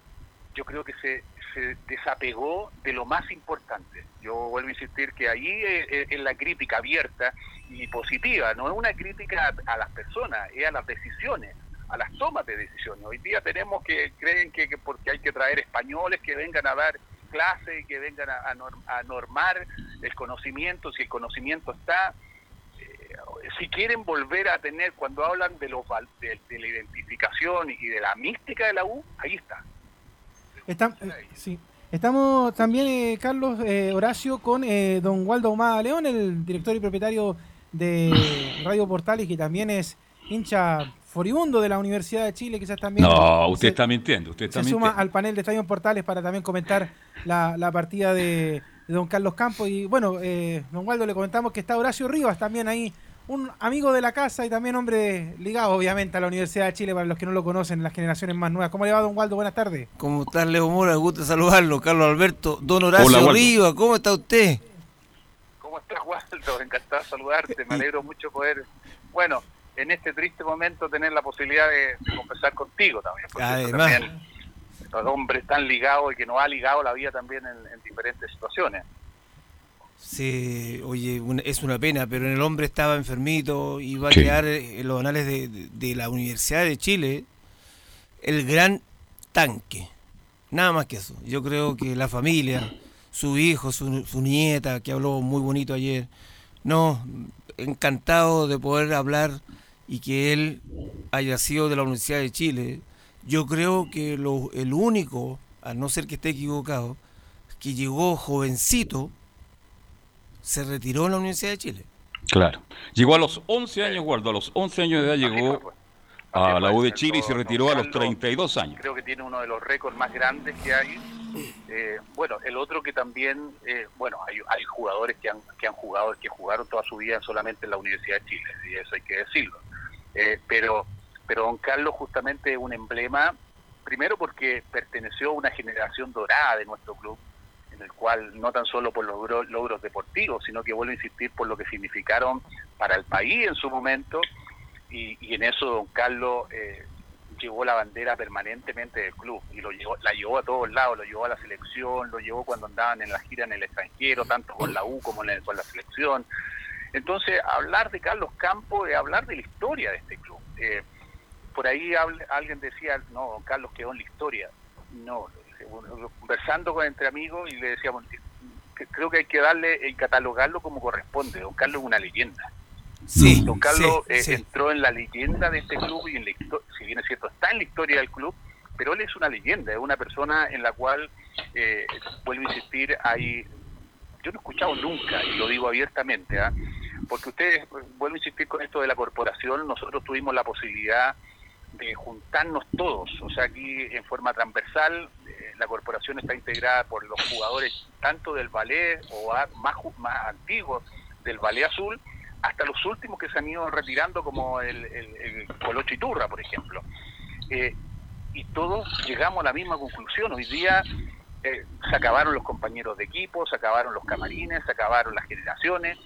Speaker 13: yo creo que se, se desapegó de lo más importante. Yo vuelvo a insistir que ahí es, la crítica abierta y positiva, no es una crítica a, las personas, es a las decisiones, a las tomas de decisiones. Hoy día tenemos que, creen que, que porque hay que traer españoles que vengan a dar clase que vengan a, a a normar el conocimiento, si el conocimiento está, eh, si quieren volver a tener, cuando hablan de, los, de la identificación y de la mística de la U, ahí está.
Speaker 11: Estam- eh, sí. Estamos también, eh, Carlos eh, Horacio, con eh, don Waldo Humada León, el director y propietario de Radio Portales, que también es hincha furibundo de la Universidad de Chile, quizás también
Speaker 5: No, usted
Speaker 11: se,
Speaker 5: está mintiendo. Usted está
Speaker 11: se suma al panel de Estadio Portales para también comentar la, la partida de, de don Carlos Campos. Y bueno, eh, don Waldo, le comentamos que está Horacio Rivas también ahí, un amigo de la casa y también hombre ligado obviamente a la Universidad de Chile, para los que no lo conocen, las generaciones más nuevas. ¿Cómo le va, don Waldo? Buenas tardes.
Speaker 14: ¿Cómo está Leo Mora? Gusto saludarlo. Carlos Alberto, don Horacio. Rivas, ¿cómo está usted?
Speaker 13: ¿Cómo estás, Waldo? Encantado de saludarte. Me alegro mucho poder, bueno, en este triste momento tener la posibilidad de, de conversar contigo también.
Speaker 14: Además.
Speaker 13: también, los hombres tan ligados y que nos ha ligado la vida también en, en diferentes situaciones.
Speaker 14: Sí, oye, es una pena, pero el hombre estaba enfermito y va a quedar en los anales de, de- de la Universidad de Chile el gran tanque. Nada más que eso. Yo creo que la familia, su hijo, su, su nieta, que habló muy bonito ayer, no, encantado de poder hablar y que él haya sido de la Universidad de Chile. Yo creo que lo, el único, a no ser que esté equivocado, que llegó jovencito, se retiró en la Universidad de Chile.
Speaker 5: Claro. Llegó a los 11 años, Waldo. A los 11 años de edad llegó a la U de Chile y se retiró a los 32 años.
Speaker 13: Creo que tiene uno de los récords más grandes que hay. Eh, bueno, el otro que también, eh, bueno, hay, hay jugadores que han, que han jugado, que jugaron toda su vida solamente en la Universidad de Chile, y eso hay que decirlo. Eh, pero, pero don Carlos justamente es un emblema, primero porque perteneció a una generación dorada de nuestro club, en el cual no tan solo por los logros, deportivos, sino que vuelvo a insistir por lo que significaron para el país en su momento y, en eso don Carlos eh, llevó la bandera permanentemente del club y lo llevó, la llevó a todos lados, lo llevó a la selección, lo llevó cuando andaban en la gira en el extranjero, tanto con la U como con la selección. Entonces, hablar de Carlos Campos es hablar de la historia de este club. Eh, por ahí alguien decía, no, Carlos quedó en la historia. No, conversando con entre amigos y le decíamos, creo que hay que darle y catalogarlo como corresponde. Don Carlos es una leyenda. Sí, Don Carlos eh, entró en la leyenda de este club y en la si bien es cierto, está en la historia del club, pero él es una leyenda, es una persona en la cual, eh, vuelvo a insistir, hay, yo no he escuchado nunca, y lo digo abiertamente, ¿ah? porque ustedes, vuelvo a insistir con esto de la corporación, nosotros tuvimos la posibilidad de juntarnos todos, o sea, aquí en forma transversal, eh, la corporación está integrada por los jugadores tanto del ballet o más, más antiguos del ballet azul, hasta los últimos que se han ido retirando, como el, el, Colocho Iturra, por ejemplo. Eh, y todos llegamos a la misma conclusión. Hoy día eh, se acabaron los compañeros de equipo, se acabaron los camarines, se acabaron las generaciones.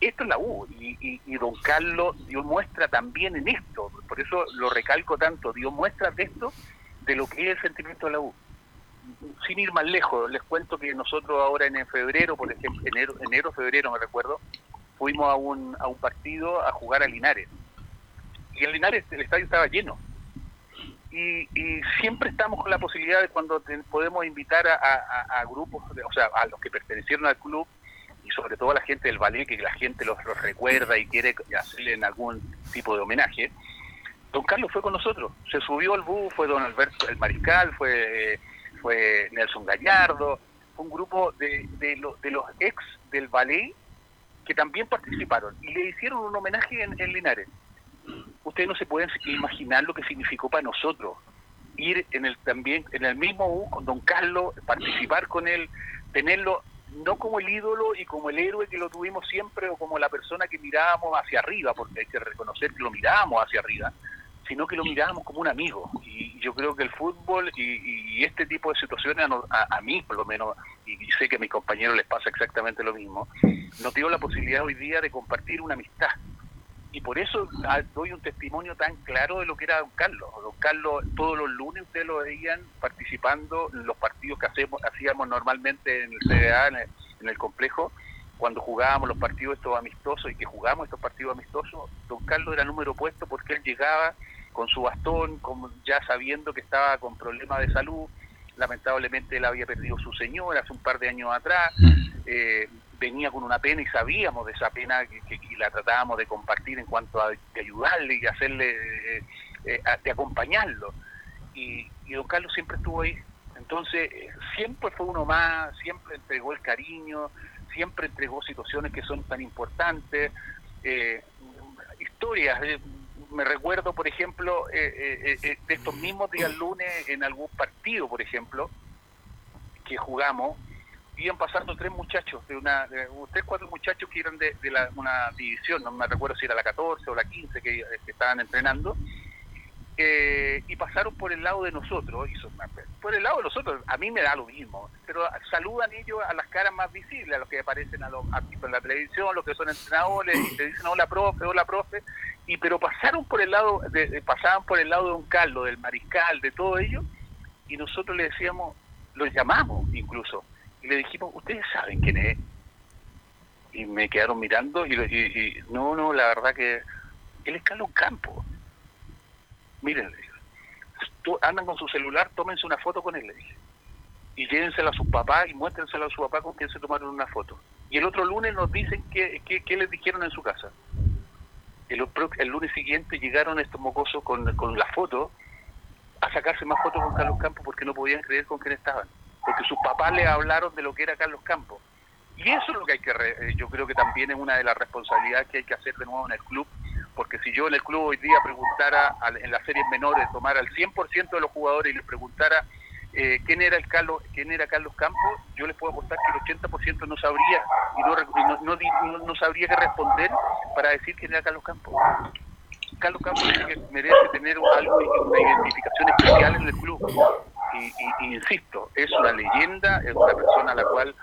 Speaker 13: Esto es la U y, y, don Carlos dio muestra también en esto. Por eso lo recalco tanto, dio muestra de esto, de lo que es el sentimiento de la U sin ir más lejos, les cuento que nosotros ahora en febrero, por ejemplo, enero, enero, febrero me recuerdo, fuimos a un, a un partido a jugar a Linares. Y en Linares el estadio estaba lleno. Y, siempre estamos con la posibilidad de cuando podemos invitar a, grupos, o sea, a los que pertenecieron al club, y sobre todo a la gente del ballet, que la gente los, recuerda y quiere hacerle algún tipo de homenaje. Don Carlos fue con nosotros, se subió al bus, fue don Alberto el Mariscal, fue, fue Nelson Gallardo, fue un grupo de, de, de los ex del ballet que también participaron y le hicieron un homenaje en, Linares. Ustedes no se pueden imaginar lo que significó para nosotros ir en el también en el mismo U con Don Carlos, participar con él, tenerlo no como el ídolo y como el héroe que lo tuvimos siempre o como la persona que mirábamos hacia arriba, porque hay que reconocer que lo mirábamos hacia arriba, sino que lo mirábamos como un amigo. Y yo creo que el fútbol y, este tipo de situaciones, a, a, mí por lo menos, y sé que a mis compañeros les pasa exactamente lo mismo, nos dio la posibilidad hoy día de compartir una amistad. Y por eso ah, doy un testimonio tan claro de lo que era don Carlos. Don Carlos, todos los lunes ustedes lo veían participando en los partidos que hacemos, hacíamos normalmente en el CDA, en el, complejo, cuando jugábamos los partidos estos amistosos y que jugamos estos partidos amistosos, don Carlos era número puesto porque él llegaba con su bastón, como ya sabiendo que estaba con problemas de salud. Lamentablemente él había perdido su señora hace un par de años atrás. Eh, venía con una pena y sabíamos de esa pena que, la tratábamos de compartir en cuanto a ayudarle y hacerle, eh, eh, de acompañarlo. Y, don Carlos siempre estuvo ahí. Entonces, eh, siempre fue uno más, siempre entregó el cariño, siempre entregó situaciones que son tan importantes, historias. me recuerdo, por ejemplo, de estos mismos días lunes en algún partido, por ejemplo, que jugamos, iban pasando tres muchachos, de una, tres, cuatro muchachos que eran de, la, una división, no me recuerdo si era la 14 o la 15 que, estaban entrenando, eh, y pasaron por el lado de nosotros, y por el lado de nosotros, a mí me da lo mismo, pero saludan ellos a las caras más visibles, a los que aparecen a los, en la televisión, los que son entrenadores, y te dicen hola profe, hola profe, y pero pasaron por el lado, de, pasaban por el lado de un Carlos, del mariscal, de todo ello, y nosotros le decíamos, los llamamos incluso, y le dijimos, ¿ustedes saben quién es? Y me quedaron mirando y, no, no, la verdad que él es Carlos Campo. Miren, andan con su celular, tómense una foto con él, le dije. Y llévensela a su papá y muéstrensela a su papá con quien se tomaron una foto. Y el otro lunes nos dicen qué, qué, les dijeron en su casa. El, el, lunes siguiente llegaron estos mocosos con, con la foto a sacarse más fotos con Carlos Campos porque no podían creer con quién estaban porque sus papás le hablaron de lo que era Carlos Campos. Y eso es lo que hay que, eh, yo creo que también es una de las responsabilidades que hay que hacer de nuevo en el club, porque si yo en el club hoy día preguntara en las series menores, tomara al 100% de los jugadores y les preguntara eh, quién era el Carlos quién era Carlos Campos, yo les puedo apostar que el 80% no sabría y no, no, no, sabría qué responder para decir quién era Carlos Campos. Carlos Campos merece tener algo, una identificación especial en el club y, insisto, es una leyenda, es una persona a la cual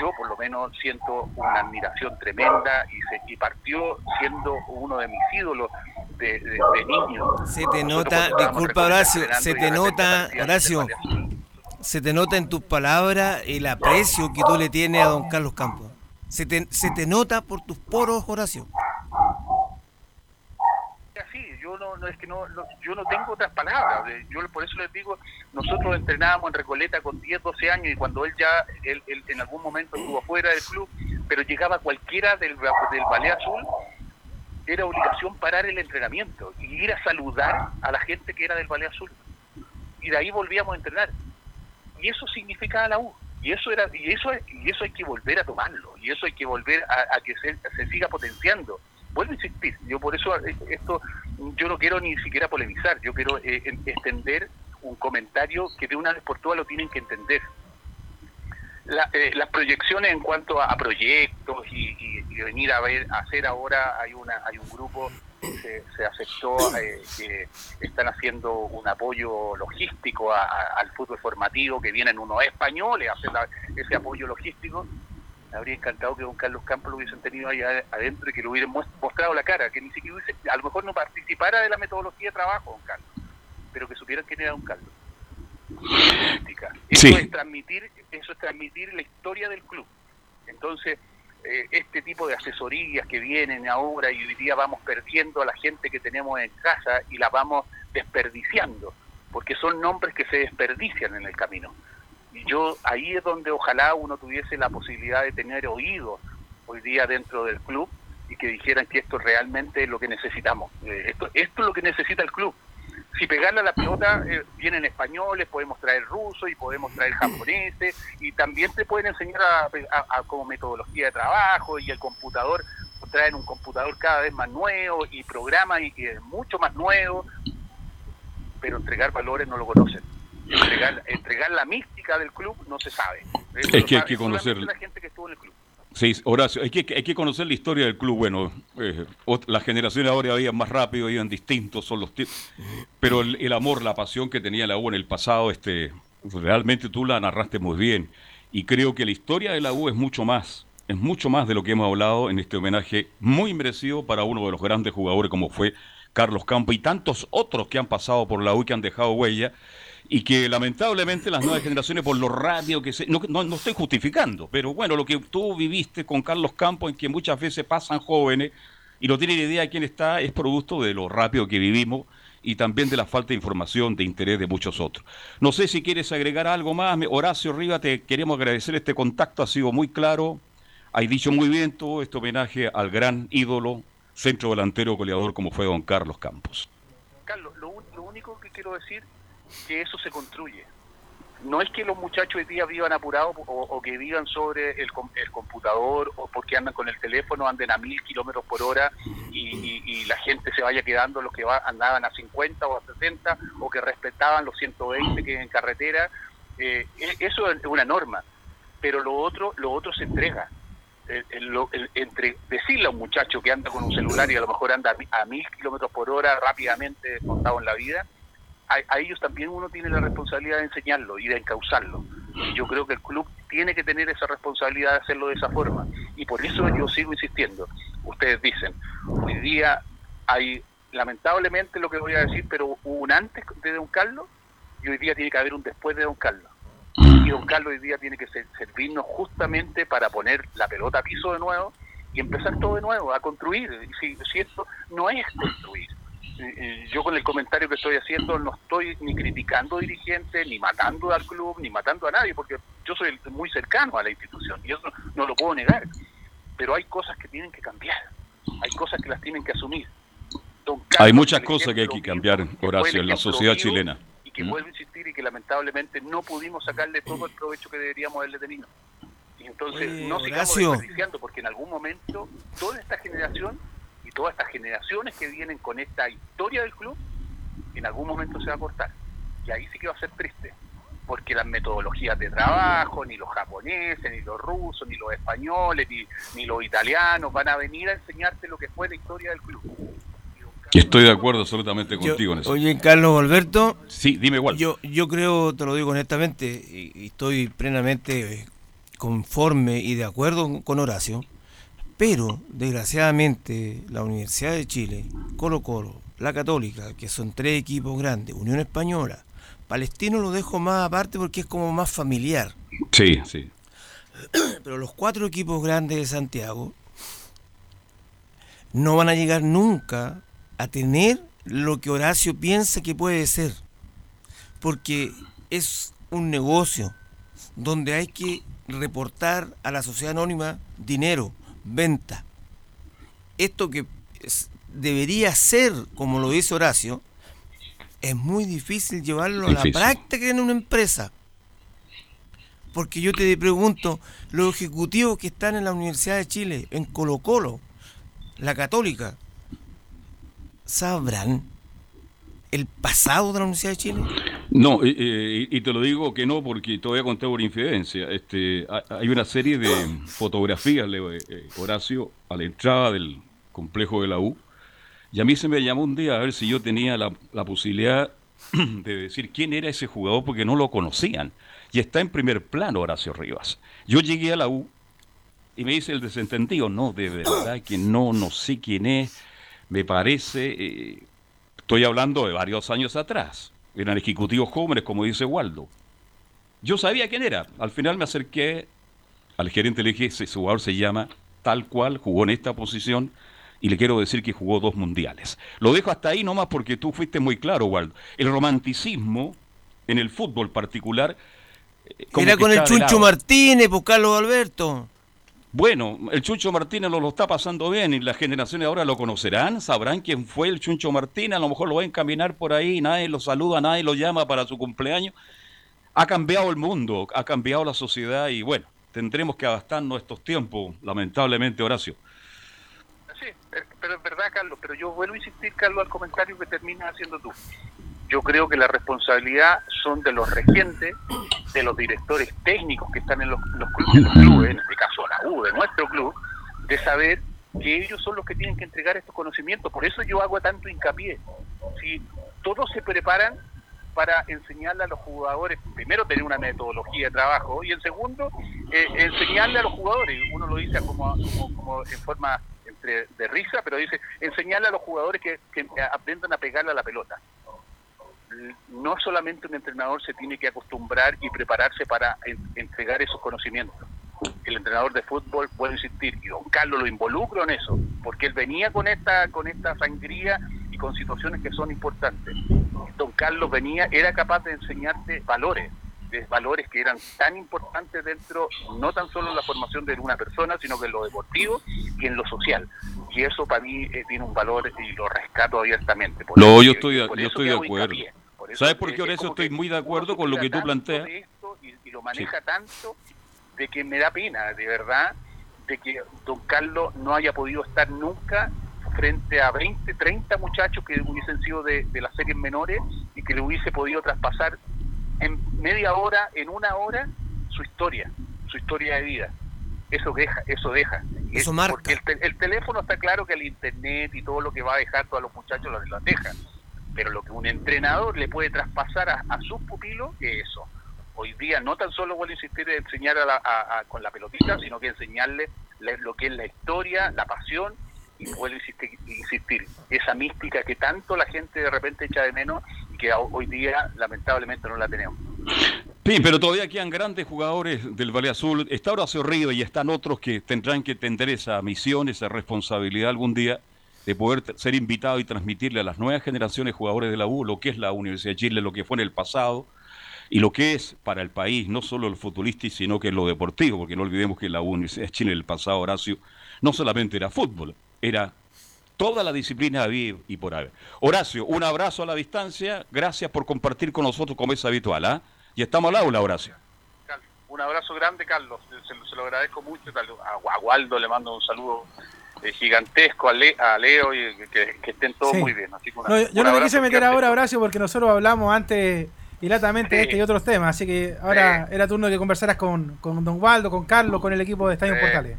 Speaker 13: yo por lo menos siento una admiración tremenda y, se, y partió siendo uno de mis ídolos de, de, niños.
Speaker 14: Se te nota, disculpa Horacio, se te nota, Horacio, se te nota en tus palabras el aprecio que tú le tienes a don Carlos Campos. Se te, se te nota por tus poros, Horacio
Speaker 13: yo no, no es que no, yo no tengo otras palabras. Yo por eso les digo, nosotros entrenábamos en Recoleta con 10, 12 años y cuando él ya, él, en algún momento estuvo fuera del club, pero llegaba cualquiera del, del Ballet Azul, era obligación parar el entrenamiento y ir a saludar a la gente que era del Ballet Azul. Y de ahí volvíamos a entrenar. Y eso significaba la U. Y eso era y eso y eso hay que volver a tomarlo. Y eso hay que volver a, que se, se siga potenciando vuelvo a insistir, yo por eso eh, esto, yo no quiero ni siquiera polemizar, yo quiero eh, extender un comentario que de una vez por todas lo tienen que entender. Eh, las proyecciones en cuanto a, proyectos y, venir a ver, a hacer ahora, hay una, hay un grupo que se, aceptó que están haciendo un apoyo logístico al fútbol formativo, que vienen unos españoles a hacer ese apoyo logístico me habría encantado que don Carlos Campos lo hubiesen tenido ahí adentro y que le hubieran mostrado la cara, que ni siquiera hubiese, a lo mejor no participara de la metodología de trabajo, don Carlos, pero que supieran quién era don Carlos. Eso es transmitir, eso es transmitir la historia del club. Entonces, eh, este tipo de asesorías que vienen ahora y hoy día vamos perdiendo a la gente que tenemos en casa y la vamos desperdiciando, porque son nombres que se desperdician en el camino yo ahí es donde ojalá uno tuviese la posibilidad de tener oídos hoy día dentro del club y que dijeran que esto realmente es lo que necesitamos. Eh, esto, es lo que necesita el club. Si pegarle a la pelota eh, vienen españoles, podemos traer rusos y podemos traer japoneses y también te pueden enseñar a, como metodología de trabajo y el computador, traen un computador cada vez más nuevo y programa y, y mucho más nuevo, pero entregar valores no lo conocen entregar, la mística del club no se sabe.
Speaker 5: es que hay que conocer. La gente que estuvo en el club. Sí, Horacio, hay que, hay que conocer la historia del club. Bueno, eh, las generaciones ahora iban más rápido, iban distintos, son los pero el, amor, la pasión que tenía la U en el pasado, este, realmente tú la narraste muy bien. Y creo que la historia de la U es mucho más, es mucho más de lo que hemos hablado en este homenaje muy merecido para uno de los grandes jugadores como fue Carlos Campo y tantos otros que han pasado por la U y que han dejado huella y que lamentablemente las nuevas generaciones, por lo rápido que se... No, no, estoy justificando, pero bueno, lo que tú viviste con Carlos Campos, en que muchas veces pasan jóvenes y no tienen idea de quién está, es producto de lo rápido que vivimos y también de la falta de información, de interés de muchos otros. No sé si quieres agregar algo más. Horacio Riva, te queremos agradecer este contacto, ha sido muy claro. Hay dicho muy bien todo este homenaje al gran ídolo, centro delantero goleador como fue don Carlos Campos.
Speaker 13: Carlos, lo único que quiero decir que eso se construye. No es que los muchachos hoy día vivan apurados o, que vivan sobre el, el, computador o porque andan con el teléfono, anden a mil kilómetros por hora y, la gente se vaya quedando los que va, andaban a 50 o a 60 o que respetaban los 120 que en carretera. Eh, e, eso es una norma, pero lo otro, lo otro se entrega. entre decirle a un muchacho que anda con un celular y a lo mejor anda a mil kilómetros por hora rápidamente montado en la vida, a, ellos también uno tiene la responsabilidad de enseñarlo y de encauzarlo. Y yo creo que el club tiene que tener esa responsabilidad de hacerlo de esa forma. Y por eso yo sigo insistiendo. Ustedes dicen, hoy día hay, lamentablemente lo que voy a decir, pero hubo un antes de Don Carlos y hoy día tiene que haber un después de Don Carlos. Y Don Carlos hoy día tiene que servirnos justamente para poner la pelota a piso de nuevo y empezar todo de nuevo, a construir. Si, si esto no es construir, yo con el comentario que estoy haciendo no estoy ni criticando dirigentes, ni matando al club, ni matando a nadie, porque yo soy muy cercano a la institución y eso no lo puedo negar. Pero hay cosas que tienen que cambiar, hay cosas que las tienen que asumir.
Speaker 5: hay muchas cosas que hay que cambiar, Horacio, en la sociedad chilena.
Speaker 13: Y que vuelvo a insistir y que lamentablemente no pudimos sacarle todo el provecho que deberíamos haberle tenido. Y entonces no sigamos desperdiciando, porque en algún momento toda esta generación y todas estas generaciones que vienen con esta historia del club, en algún momento se va a cortar. Y ahí sí que va a ser triste, porque las metodologías de trabajo, ni los japoneses, ni los rusos, ni los españoles, ni, los italianos van a venir a enseñarte lo que fue la historia del club.
Speaker 5: Estoy de acuerdo absolutamente contigo en eso.
Speaker 14: Oye, Carlos Alberto.
Speaker 5: Sí, dime igual.
Speaker 14: Yo, yo creo, te lo digo honestamente, y estoy plenamente conforme y de acuerdo con Horacio, pero, desgraciadamente, la Universidad de Chile, Colo Colo la Católica, que son tres equipos grandes, Unión Española, Palestino lo dejo más aparte porque es como más familiar.
Speaker 5: Sí, sí.
Speaker 14: Pero los cuatro equipos grandes de Santiago no van a llegar nunca a tener lo que Horacio piensa que puede ser. Porque es un negocio donde hay que reportar a la sociedad anónima dinero, venta. Esto que es- debería ser, como lo dice Horacio, es muy difícil llevarlo a la práctica en una empresa. Porque yo te pregunto, los ejecutivos que están en la Universidad de Chile, en Colo Colo, la Católica, ¿sabrán el pasado de la Universidad de Chile?
Speaker 5: No, eh, eh, y te lo digo que no porque te voy a contar por infidencia. Este, ha- hay una serie de fotografías, Leo, eh, Horacio, a la entrada del complejo de la U. Y a mí se me llamó un día a ver si yo tenía la, posibilidad de decir quién era ese jugador porque no lo conocían. Y está en primer plano Horacio Rivas. Yo llegué a la U y me dice el desentendido, no, de verdad que no, no sé quién es. Me parece, estoy hablando de varios años atrás. Eran ejecutivos jóvenes, como dice Waldo. Yo sabía quién era. Al final me acerqué al gerente le dije, ese jugador se llama tal cual, jugó en esta posición y le quiero decir que jugó dos mundiales. Lo dejo hasta ahí nomás porque tú fuiste muy claro, Waldo. El romanticismo en el fútbol particular... eh, como
Speaker 14: Era con el Chuncho. Martínez, Carlos Alberto.
Speaker 5: Bueno, el Chuncho Martínez lo está pasando bien y las generaciones ahora lo conocerán, sabrán quién fue el Chuncho Martínez, a lo mejor lo ven caminar por ahí, nadie lo saluda, nadie lo llama para su cumpleaños. Ha cambiado el mundo, ha cambiado la sociedad y bueno, tendremos que adaptarnos a estos tiempos, lamentablemente, Horacio.
Speaker 13: Sí, eh, pero es verdad, Carlos, pero yo vuelvo a insistir, Carlos, al comentario que terminas haciendo tú. Yo creo que la responsabilidad son de los regentes, de los directores técnicos que están en los, clubes, en en este caso la U, de nuestro club, de saber que ellos son los que tienen que entregar estos conocimientos. Por eso yo hago tanto hincapié. Si todos se preparan para enseñarle a los jugadores, primero tener una metodología de trabajo y en segundo, eh, enseñarle a los jugadores, uno lo dice como, en forma entre de risa, pero dice, enseñarle a los jugadores que aprendan a pegarle a la pelota. No solamente un entrenador se tiene que acostumbrar y prepararse para en- entregar esos conocimientos. El entrenador de fútbol, puedo insistir, y don Carlos lo involucro en eso, porque él venía con esta, con esta sangría y con situaciones que son importantes. Don Carlos venía, era capaz de enseñarte valores, de valores que eran tan importantes dentro, no tan solo en la formación de una persona, sino que en lo deportivo y en lo social. Y eso para mí eh, tiene un valor y lo rescato abiertamente. Por
Speaker 5: No,
Speaker 13: eso
Speaker 5: yo estoy,
Speaker 13: por
Speaker 5: yo
Speaker 13: eso
Speaker 5: estoy de acuerdo.
Speaker 13: hincapié. Por eso
Speaker 5: ¿Sabes por qué,
Speaker 13: es
Speaker 5: Horacio?
Speaker 13: como
Speaker 5: Estoy muy de acuerdo con lo que tú planteas.
Speaker 13: de esto y, y lo maneja tanto de que me da pena, de verdad, de que don Carlos no haya podido estar nunca frente a 20, 30 muchachos que hubiesen sido de, de las series menores y que le hubiese podido traspasar en media hora, en una hora, su historia, su historia de vida. Eso deja, eso deja.
Speaker 14: Eso
Speaker 13: es-
Speaker 14: marca.
Speaker 13: Porque el, te- el teléfono está claro que el internet y todo lo que va a dejar todos los muchachos lo, lo deja. Pero lo que un entrenador le puede traspasar a, a sus pupilos es eso. Hoy día no tan solo vuelvo a insistir en enseñar a la- a- con la pelotita, sino que enseñarle le- lo que es la historia, la pasión y vuelvo a insistir, insistir, esa mística que tanto la gente de repente echa de menos que ho- hoy día lamentablemente no la tenemos.
Speaker 5: Sí, pero todavía quedan grandes jugadores del Valle Azul. Está Horacio Río y están otros que tendrán que tener esa misión, esa responsabilidad algún día de poder ser invitado y transmitirle a las nuevas generaciones jugadores de la U lo que es la Universidad de Chile, lo que fue en el pasado y lo que es para el país, no solo el futbolístico, sino que lo deportivo, porque no olvidemos que la Universidad de Chile en el pasado, Horacio, no solamente era fútbol, era toda la disciplina había y por haber. Horacio, un abrazo a la distancia, gracias por compartir con nosotros como es habitual, ¿ah? Y estamos al aula, Horacio.
Speaker 13: Un abrazo grande, Carlos. Se, se lo agradezco mucho. A, a Waldo le mando un saludo eh, gigantesco, a, Le- a Leo y que, que estén todos
Speaker 11: Sí.
Speaker 13: muy bien. Así que una-
Speaker 11: No, yo no me quise meter ahora, Horacio, porque nosotros hablamos antes hilatamente de
Speaker 13: Sí.
Speaker 11: este y otros temas. Así que ahora era turno de que conversaras con, con Don Waldo, con Carlos, con el equipo de Estadio
Speaker 13: Sí.
Speaker 11: Portales.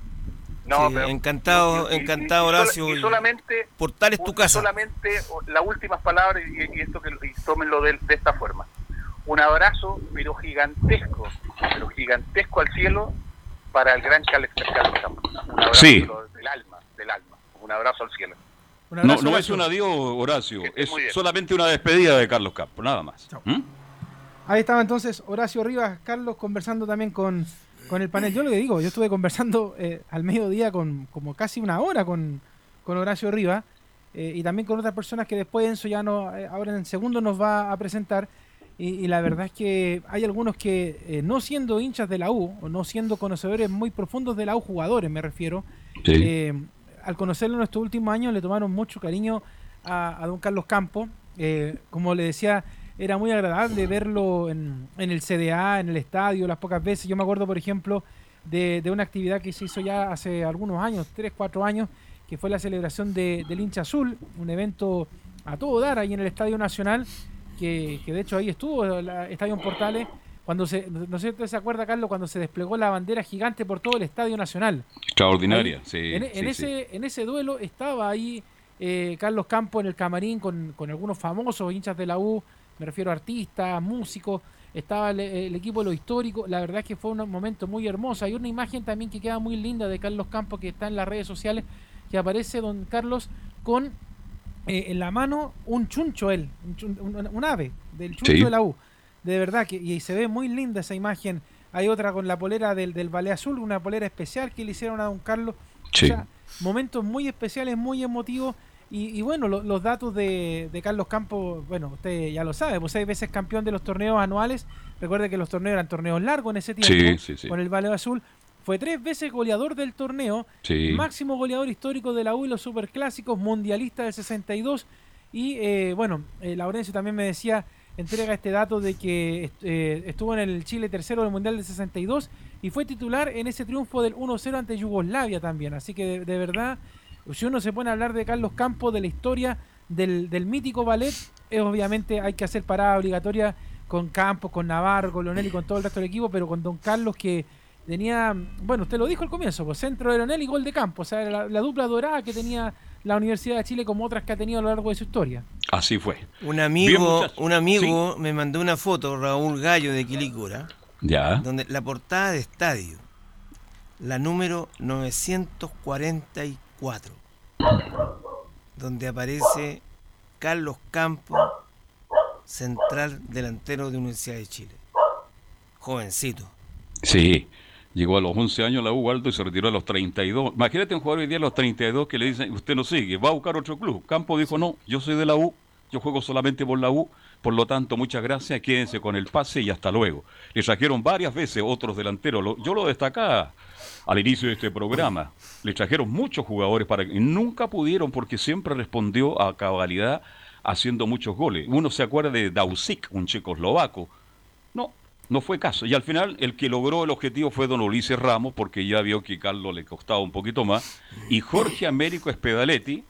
Speaker 13: No,
Speaker 14: Sí,
Speaker 13: pero-
Speaker 14: encantado,
Speaker 13: y- y-
Speaker 14: encantado,
Speaker 13: y-
Speaker 14: Horacio.
Speaker 13: Y solamente,
Speaker 14: Portales tu
Speaker 13: un-
Speaker 14: casa.
Speaker 13: solamente las últimas palabras y, y esto que y tómenlo de, de esta forma. Un abrazo, pero gigantesco, pero gigantesco al cielo para el gran Campos. Un abrazo
Speaker 5: Sí.
Speaker 13: del alma, del alma. Un abrazo al cielo.
Speaker 5: no, no es un adiós, Horacio, es solamente una despedida de Carlos Campos, nada más. ¿Mm?
Speaker 11: Ahí estaba entonces Horacio Rivas, Carlos, conversando también con, con el panel. Yo lo que digo, yo estuve conversando eh, al mediodía con como casi una hora con, con Horacio Rivas eh, y también con otras personas que después Enzo ya no, eh, ahora en segundo nos va a presentar. Y, la verdad es que hay algunos que, no siendo hinchas de la U, o no siendo conocedores muy profundos de la U, jugadores me refiero, al conocerlo en estos últimos años le tomaron mucho cariño a, a don Carlos Campos. como le decía, era muy agradable verlo en, el CDA, en el estadio, las pocas veces. Yo me acuerdo, por ejemplo, de, una actividad que se hizo ya hace algunos años, tres, cuatro años, que fue la celebración de, del hincha azul, un evento a todo dar ahí en el Estadio Nacional, que, de hecho ahí estuvo el Estadio Portales, cuando se, no sé si se acuerda, Carlos, cuando se desplegó la bandera gigante por todo el Estadio Nacional.
Speaker 5: Extraordinaria, sí.
Speaker 11: En, ese, en ese duelo estaba ahí eh, Carlos Campo en el camarín con, con algunos famosos hinchas de la U, me refiero a artistas, músicos, estaba el, equipo de lo histórico, la verdad es que fue un momento muy hermoso. Hay una imagen también que queda muy linda de Carlos Campos que está en las redes sociales, que aparece don Carlos con eh, en la mano un chuncho él, un, ave del chuncho de la U. De verdad que y se ve muy linda esa imagen. Hay otra con la polera del, del Ballet Azul, una polera especial que le hicieron a don Carlos. momentos muy especiales, muy emotivos y, bueno, los datos de, Carlos Campos, bueno, usted ya lo sabe, pues seis veces campeón de los torneos anuales. Recuerde que los torneos eran torneos largos en ese tiempo, con el Baleo Azul. Fue tres veces goleador del torneo, máximo goleador histórico de la U y los superclásicos, mundialista del 62. Y eh, bueno, eh, Laurencio también me decía, entrega este dato de que eh, estuvo en el Chile tercero del Mundial del 62 y fue titular en ese triunfo del 1-0 ante Yugoslavia también. Así que de verdad si uno se pone a hablar de Carlos Campos, de la historia del, mítico ballet, es obviamente hay que hacer parada obligatoria con Campos, con Navarro, con Leonel y con todo el resto del equipo, pero con Don Carlos que tenía, bueno, usted lo dijo al comienzo, pues centro de Leonel y gol de Campos, o sea, la, dupla dorada que tenía la Universidad de Chile como otras que ha tenido a lo largo de su historia.
Speaker 5: Así fue.
Speaker 14: Un amigo, un amigo me mandó una foto, Raúl Gallo de Quilicura,
Speaker 5: ya.
Speaker 14: donde la portada de estadio, la número 944 4, donde aparece Carlos Campos, central delantero de Universidad de Chile. Jovencito.
Speaker 5: Sí, llegó a los 11 años la U Alto y se retiró a los 32. Imagínate un jugador hoy día a los 32 que le dicen, usted no sigue, va a buscar otro club. Campos dijo, no, yo soy de la U, yo juego solamente por la U, por lo tanto, muchas gracias, quédense con el pase y hasta luego. Le trajeron varias veces otros delanteros, yo lo destacaba al inicio de este programa. Le trajeron muchos jugadores para que nunca pudieron porque siempre respondió a cabalidad haciendo muchos goles. Uno se acuerda de Dausik, un checoslovaco. No, no fue caso. Y al final el que logró el objetivo fue don Ulises Ramos porque ya vio que Carlos le costaba un poquito más. Y Jorge Américo Espedaletti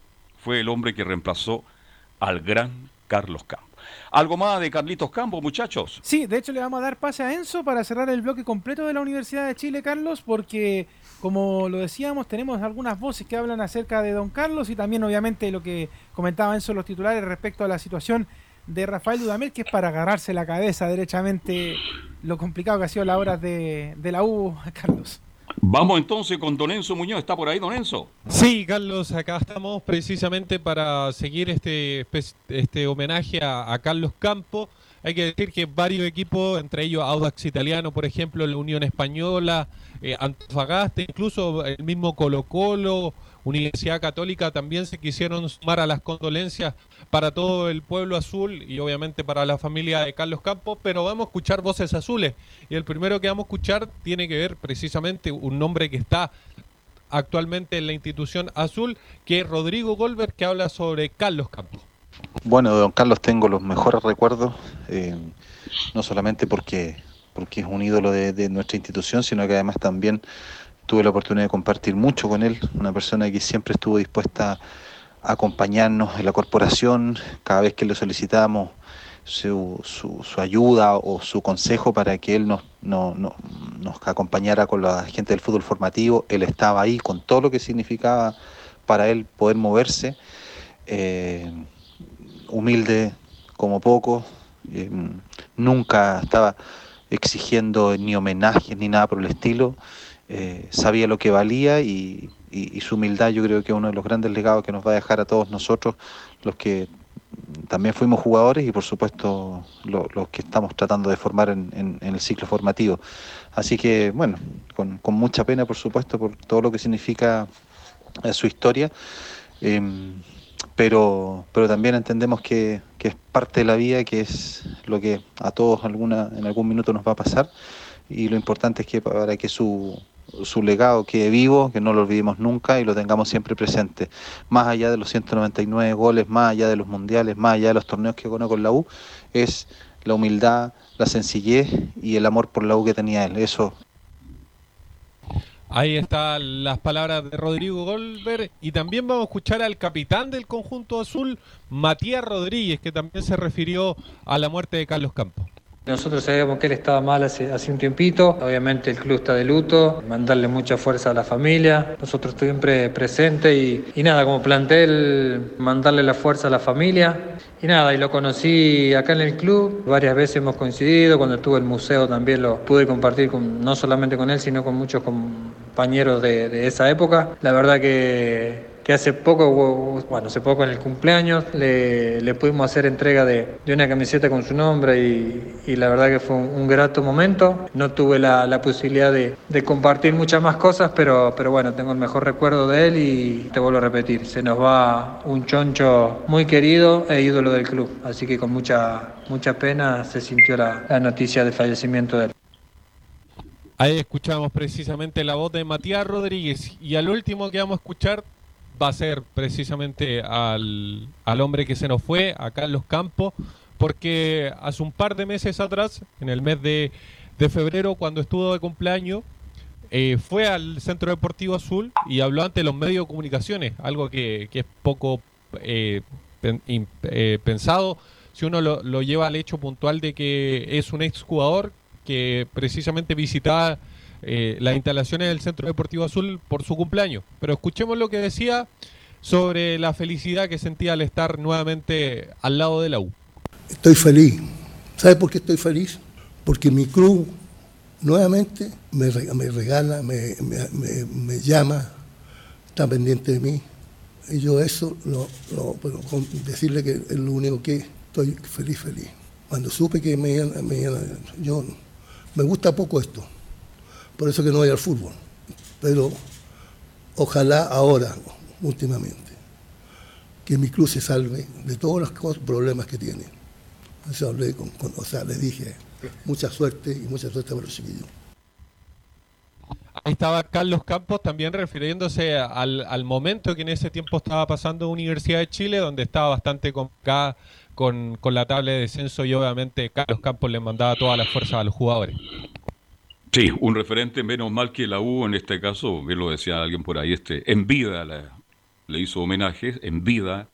Speaker 5: fue el hombre que reemplazó al gran Carlos Campos. ¿Algo más de Carlitos Campos, muchachos?
Speaker 11: Sí, de hecho le vamos a dar pase a Enzo para cerrar el bloque completo de la Universidad de Chile, Carlos, porque como lo decíamos, tenemos algunas voces que hablan acerca de Don Carlos y también obviamente lo que comentaba Enzo los titulares respecto a la situación de Rafael Dudamel, que es para agarrarse la cabeza derechamente lo complicado que ha sido la hora de, de la U, Carlos.
Speaker 5: Vamos entonces con Don Enzo Muñoz. ¿Está por ahí, Don Enzo?
Speaker 8: Sí, Carlos, acá estamos precisamente para seguir este, este homenaje a, Carlos Campo. Hay que decir que varios equipos, entre ellos Audax Italiano, por ejemplo, la Unión Española, eh, Antofagasta, incluso el mismo Colo Colo, Universidad Católica, también se quisieron sumar a las condolencias para todo el pueblo azul y obviamente para la familia de Carlos Campos, pero vamos a escuchar voces azules. Y el primero que vamos a escuchar tiene que ver precisamente un nombre que está actualmente en la institución azul, que es Rodrigo Golver, que habla sobre Carlos Campos.
Speaker 15: Bueno, don Carlos, tengo los mejores recuerdos, eh, no solamente porque, porque es un ídolo de nuestra institución, sino que además también tuve la oportunidad de compartir mucho con él, una persona que siempre estuvo dispuesta a acompañarnos en la corporación cada vez que le solicitábamos su, su, ayuda o su consejo para que él nos, nos acompañara con la gente del fútbol formativo. Él estaba ahí con todo lo que significaba para él poder moverse, eh, humilde como poco, eh, nunca estaba exigiendo ni homenajes ni nada por el estilo. Eh, sabía lo que valía y, su humildad yo creo que es uno de los grandes legados que nos va a dejar a todos nosotros, los que también fuimos jugadores y por supuesto los que estamos tratando de formar en, el ciclo formativo. Así que bueno, con, mucha pena por supuesto por todo lo que significa eh, su historia, em, pero, pero también entendemos que, que, es parte de la vida, que es lo que a todos alguna, en algún minuto nos va a pasar y lo importante es que para que su, su legado quede vivo, que no lo olvidemos nunca y lo tengamos siempre presente. Más allá de los 199 goles, más allá de los mundiales, más allá de los torneos que ganó con la U, es la humildad, la sencillez y el amor por la U que tenía él. Eso.
Speaker 8: Ahí están las palabras de Rodrigo Goldberg y también vamos a escuchar al capitán del conjunto azul, Matías Rodríguez, que también se refirió a la muerte de Carlos Campos.
Speaker 16: Nosotros sabíamos que él estaba mal hace, hace, un tiempito, obviamente el club está de luto, mandarle mucha fuerza a la familia, nosotros siempre presentes y, y nada, como plantel, mandarle la fuerza a la familia. Y nada, y lo conocí acá en el club, varias veces hemos coincidido, cuando estuve en el museo también lo pude compartir con, no solamente con él, sino con muchos compañeros de, de esa época. La verdad que que hace poco, bueno, hace poco en el cumpleaños, le, pudimos hacer entrega de, una camiseta con su nombre y, la verdad que fue un, grato momento. No tuve la, posibilidad de, compartir muchas más cosas, pero, pero bueno, tengo el mejor recuerdo de él y te vuelvo a repetir, se nos va un choncho muy querido e ídolo del club, así que con mucha, mucha pena se sintió la, la noticia del fallecimiento de él.
Speaker 8: Ahí escuchamos precisamente la voz de Matías Rodríguez y al último que vamos a escuchar va a ser precisamente al, hombre que se nos fue, a Carlos Campos, porque hace un par de meses atrás, en el mes de, febrero, cuando estuvo de cumpleaños, eh, fue al Centro Deportivo Azul y habló ante los medios de comunicaciones, algo que, es poco eh, eh, pensado. Si uno lo, lo, lleva al hecho puntual de que es un exjugador que precisamente visitaba eh, las instalaciones del Centro Deportivo Azul por su cumpleaños. Pero escuchemos lo que decía sobre la felicidad que sentía al estar nuevamente al lado de la U.
Speaker 4: Estoy feliz. ¿Sabe por qué estoy feliz? Porque mi club nuevamente me, regala, me, llama, está pendiente de mí. Y yo eso, decirle que es lo único que estoy feliz, feliz. Cuando supe que me, me yo me gusta poco esto por eso que no voy al fútbol. Pero ojalá ahora, últimamente, que mi club se salve de todos los problemas que tiene. Eso hablé con, o sea, le dije mucha suerte y mucha suerte para los chiquillos.
Speaker 8: Ahí estaba Carlos Campos también refiriéndose al, al, momento que en ese tiempo estaba pasando Universidad de Chile, donde estaba bastante complicada con, con la tabla de descenso y obviamente Carlos Campos le mandaba todas las fuerzas a los jugadores.
Speaker 5: Sí, un referente menos mal que la U en este caso, bien lo decía alguien por ahí, este, en vida le hizo homenaje, en vida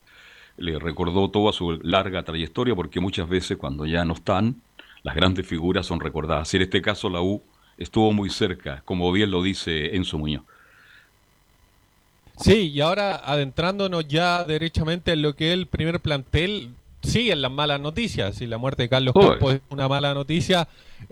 Speaker 5: le recordó toda su larga trayectoria, porque muchas veces cuando ya no están, las grandes figuras son recordadas. Y en este caso la U estuvo muy cerca, como bien lo dice Enzo Muñoz.
Speaker 8: Sí, y ahora adentrándonos ya derechamente en lo que es el primer plantel, siguen las malas noticias. Si la muerte de Carlos Campos es una mala noticia,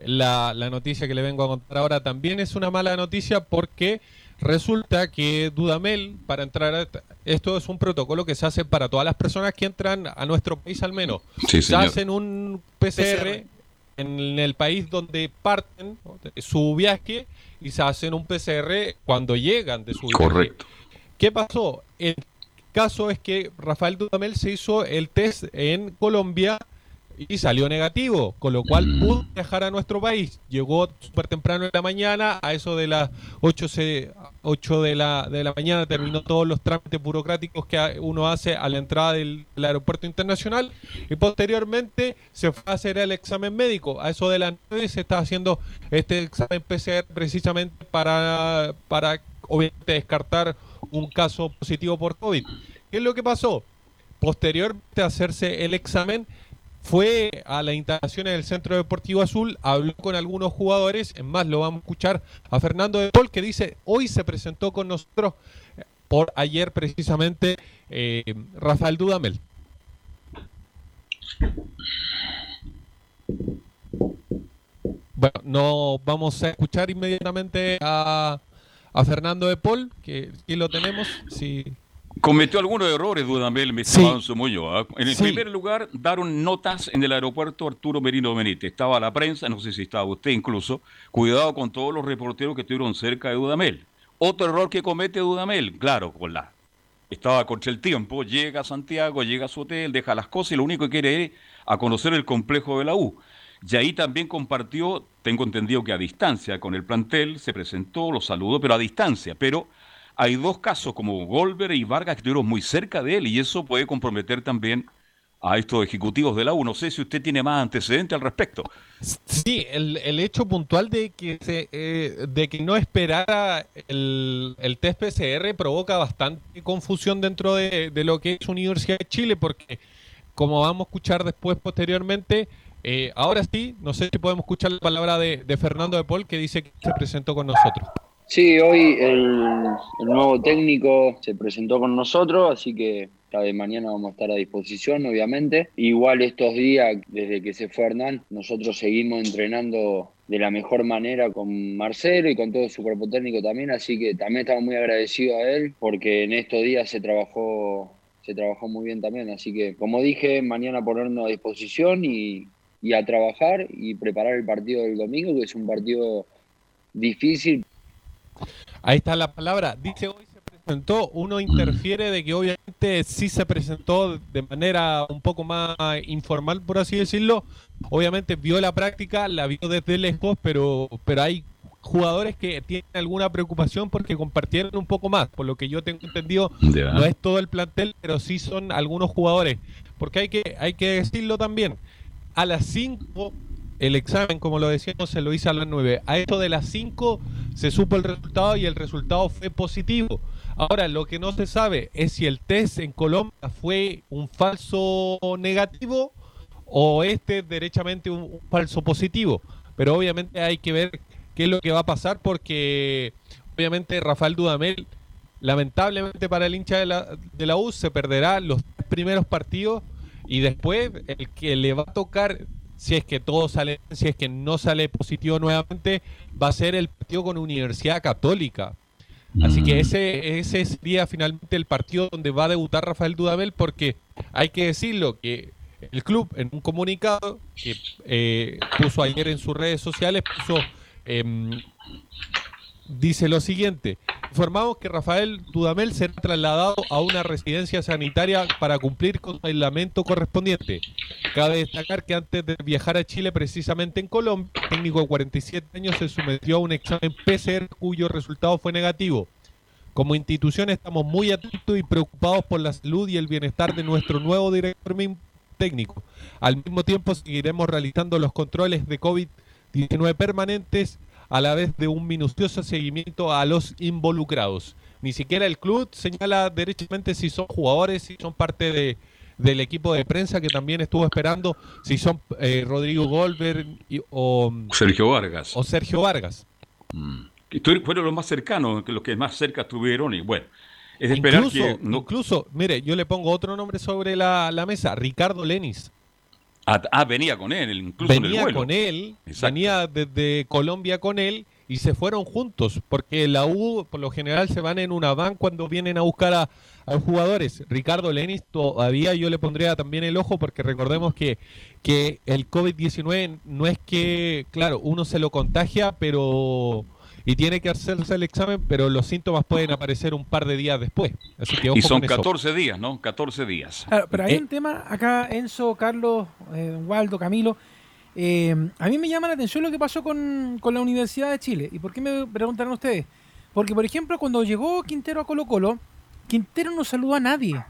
Speaker 8: la, la noticia que le vengo a contar ahora también es una mala noticia porque resulta que Dudamel, para entrar a esto es un protocolo que se hace para todas las personas que entran a nuestro país al menos. se hacen un PCR, en el país donde parten su viaje y se hacen un PCR cuando llegan de su viaje.
Speaker 5: Correcto.
Speaker 8: ¿Qué pasó? El caso es que Rafael Dudamel se hizo el test en Colombia y salió negativo, con lo cual mm. pudo viajar a nuestro país. Llegó súper temprano en la mañana, a eso de las 8, 8 de, la, de la mañana terminó todos los trámites burocráticos que uno hace a la entrada del, aeropuerto internacional y posteriormente se fue a hacer el examen médico. A eso de las 9 se está haciendo este examen PCR precisamente para, para obviamente descartar un caso positivo por COVID. ¿Qué es lo que pasó? Posteriormente a hacerse el examen, fue a las instalaciones del Centro Deportivo Azul, habló con algunos jugadores, en más lo vamos a escuchar a Fernando de Paul que dice, hoy se presentó con nosotros por ayer precisamente eh, Rafael Dudamel. Bueno, no vamos a escuchar inmediatamente a, a Fernando de Paul, que aquí lo tenemos. Si...
Speaker 5: Cometió algunos errores Dudamel, mi estimado Muñoz. En el primer lugar, daron notas en el aeropuerto Arturo Merino Benítez. Estaba la prensa, no sé si estaba usted incluso. Cuidado con todos los reporteros que estuvieron cerca de Dudamel. Otro error que comete Dudamel, claro, con la estaba contra el tiempo, llega a Santiago, llega a su hotel, deja las cosas y lo único que quiere es a conocer el complejo de la U. Y ahí también compartió, tengo entendido que a distancia con el plantel, se presentó, lo saludó, pero a distancia. Pero hay dos casos como Golver y Vargas que estuvieron muy cerca de él y eso puede comprometer también a estos ejecutivos de la U. No sé si usted tiene más antecedentes al respecto.
Speaker 8: Sí, el, hecho puntual de que se, eh, de que no esperara el, el, test PCR provoca bastante confusión dentro de, de, lo que es Universidad de Chile, porque como vamos a escuchar después posteriormente, eh, ahora sí, no sé si podemos escuchar la palabra de, Fernando de Paul que dice que se presentó con nosotros.
Speaker 17: Sí, hoy el, nuevo técnico se presentó con nosotros, así que de mañana vamos a estar a disposición, obviamente. Igual estos días, desde que se fue Hernán, nosotros seguimos entrenando de la mejor manera con Marcelo y con todo su cuerpo técnico también, así que también estamos muy agradecidos a él porque en estos días se trabajó se trabajó muy bien también, así que como dije, mañana ponernos a disposición y, y a trabajar y preparar el partido del domingo, que es un partido difícil.
Speaker 8: Ahí está la palabra. Dice hoy se presentó, uno interfiere de que obviamente sí se presentó de manera un poco más informal, por así decirlo. Obviamente vio la práctica, la vio desde lejos, pero, pero hay jugadores que tienen alguna preocupación porque compartieron un poco más. Por lo que yo tengo entendido, no es todo el plantel, pero sí son algunos jugadores. Porque hay que, hay que decirlo también a las 5 el examen, como lo decíamos, se lo hizo a las 9. A esto de las 5 se supo el resultado y el resultado fue positivo. Ahora, lo que no se sabe es si el test en Colombia fue un falso negativo o este derechamente un, falso positivo. Pero obviamente hay que ver qué es lo que va a pasar porque obviamente Rafael Dudamel, lamentablemente para el hincha de la, de la U, se perderá los primeros partidos y después el que le va a tocar, si es que todo sale, si es que no sale positivo nuevamente, va a ser el partido con Universidad Católica. Así que mm. ese, ese sería finalmente el partido donde va a debutar Rafael Dudamel, porque hay que decirlo que el club en un comunicado que eh, puso ayer en sus redes sociales, puso em, dice lo siguiente. Informamos que Rafael Dudamel será trasladado a una residencia sanitaria para cumplir con el aislamiento correspondiente. Cabe destacar que antes de viajar a Chile, precisamente en Colombia, el técnico de 47 años se sometió a un examen PCR cuyo resultado fue negativo. Como institución estamos muy atentos y preocupados por la salud y el bienestar de nuestro nuevo director técnico. Al mismo tiempo seguiremos realizando los controles de COVID-19 permanentes a la vez de un minucioso seguimiento a los involucrados. Ni siquiera el club señala derechamente si son jugadores, si son parte de, del equipo de prensa que también estuvo esperando, si son eh, Rodrigo Golver o
Speaker 5: Sergio Vargas.
Speaker 8: O Sergio Vargas.
Speaker 5: Mm. Fueron los más cercanos, los que más cerca estuvieron y bueno. Es de esperar
Speaker 8: incluso, que incluso, mire, yo le pongo otro nombre sobre la, la mesa, Ricardo Lenis.
Speaker 5: Ah, ah, venía con él, incluso
Speaker 8: venía
Speaker 5: en el
Speaker 8: con él, venía desde Colombia con él y se fueron juntos, porque la U por lo general se van en una van cuando vienen a buscar a, los jugadores. Ricardo Lenis todavía yo le pondría también el ojo porque recordemos que, que el COVID-19 no es que, claro, uno se lo contagia, pero y tiene que hacerse el examen, pero los síntomas pueden aparecer un par de días después. Así que
Speaker 5: y son 14 días, ¿no? 14 días.
Speaker 11: pero hay eh, un tema acá, Enzo, Carlos, eh, Waldo, Camilo. Eh, a mí me llama la atención lo que pasó con, la Universidad de Chile. ¿Y por qué me preguntarán ustedes? Porque, por ejemplo, cuando llegó Quintero a Colo Colo, Quintero no saludó a nadie.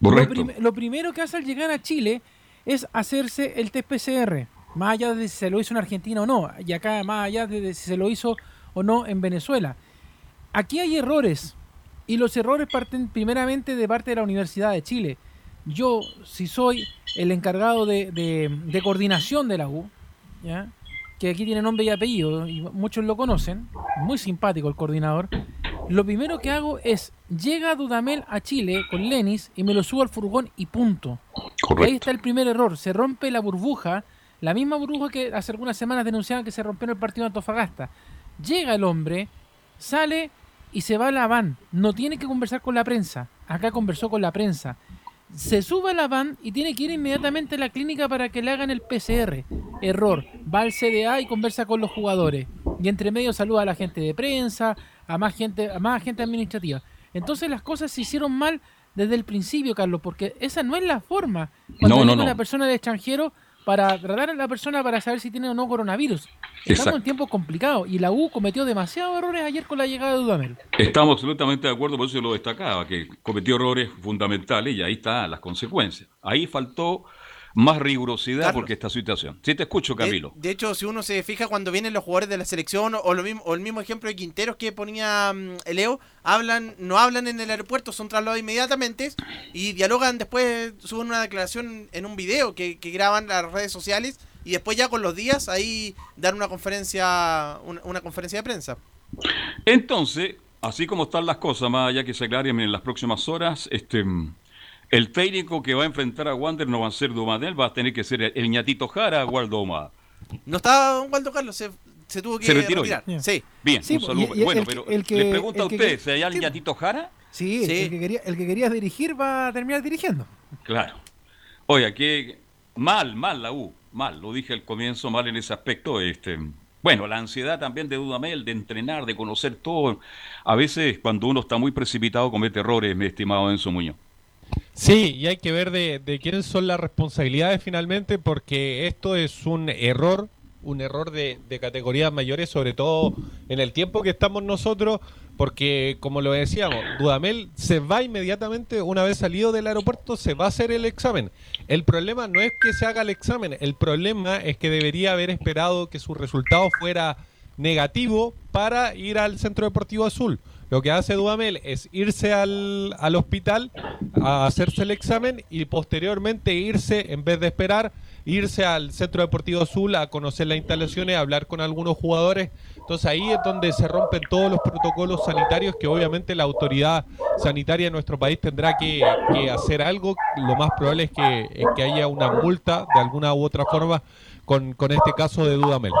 Speaker 11: Lo, primero que hace al llegar a Chile es hacerse el test PCR, más allá de si se lo hizo en Argentina o no, y acá más allá de si se lo hizo o no en Venezuela. Aquí hay errores y los errores parten primeramente de parte de la Universidad de Chile. Yo, si soy el encargado de, coordinación de la U, que aquí tiene nombre y apellido y muchos lo conocen, muy simpático el coordinador, lo primero que hago es, llega Dudamel a Chile con Lenis y me lo subo al furgón y punto. Ahí está el primer error, se rompe la burbuja, la misma burbuja que hace algunas semanas denunciaban que se rompió en el partido de Antofagasta. Llega el hombre, sale y se va a la van. No tiene que conversar con la prensa. Acá conversó con la prensa. Se sube a la van y tiene que ir inmediatamente a la clínica para que le hagan el PCR. Error. Va al CDA y conversa con los jugadores. Y entre medio saluda a la gente de prensa, a más gente, a más gente administrativa. Entonces las cosas se hicieron mal desde el principio, Carlos, porque esa no es la forma. Cuando
Speaker 5: no, no,
Speaker 11: una persona de extranjero para tratar a la persona para saber si tiene o no coronavirus. Estamos en tiempos complicados y la U cometió demasiados errores ayer con la llegada de Dudamel.
Speaker 5: Estamos absolutamente de acuerdo, por eso yo lo destacaba, que cometió errores fundamentales y ahí están las consecuencias. Ahí faltó más rigurosidad porque esta situación. Sí, te escucho, Camilo.
Speaker 12: De, hecho, si uno se fija cuando vienen los jugadores de la selección o, lo mismo, o el mismo ejemplo de Quinteros que ponía mm, Leo, hablan, no hablan en el aeropuerto, son trasladados inmediatamente y dialogan después, suben una declaración en un video que, graban las redes sociales y después ya con los días ahí dan una conferencia, una, conferencia de prensa.
Speaker 5: Entonces, así como están las cosas, más allá que se aclaren en las próximas horas, este el técnico que va a enfrentar a Wander no va a ser Dumadel, va a tener que ser el, ñatito Jara Waldoma.
Speaker 12: No está Waldo Carlos, se, tuvo que
Speaker 5: se retiró
Speaker 12: retirar.
Speaker 5: Sí. Bien, un saludo. bueno, pero le pregunto a usted, ¿se hay el ñatito Jara?
Speaker 11: Sí, El, que quería, el que quería dirigir va a terminar dirigiendo.
Speaker 5: Claro. Oiga, que mal, mal la U, mal, lo dije al comienzo, mal en ese aspecto. Este, bueno, la ansiedad también de Dudamel, de entrenar, de conocer todo. A veces cuando uno está muy precipitado comete errores, mi estimado Enzo Muñoz.
Speaker 8: Sí, y hay que ver de, quiénes son las responsabilidades finalmente, porque esto es un error, un error de, de categorías mayores, sobre todo en el tiempo que estamos nosotros, porque como lo decíamos, Dudamel se va inmediatamente, una vez salido del aeropuerto, se va a hacer el examen. El problema no es que se haga el examen, el problema es que debería haber esperado que su resultado fuera negativo para ir al Centro Deportivo Azul. Lo que hace Dudamel es irse al, al hospital a hacerse el examen y posteriormente irse, en vez de esperar, irse al Centro Deportivo Azul a conocer las instalaciones, a hablar con algunos jugadores. Entonces ahí es donde se rompen todos los protocolos sanitarios que obviamente la autoridad sanitaria de nuestro país tendrá que, hacer algo. Lo más probable es que, que, haya una multa de alguna u otra forma con, con este caso de Dudamel.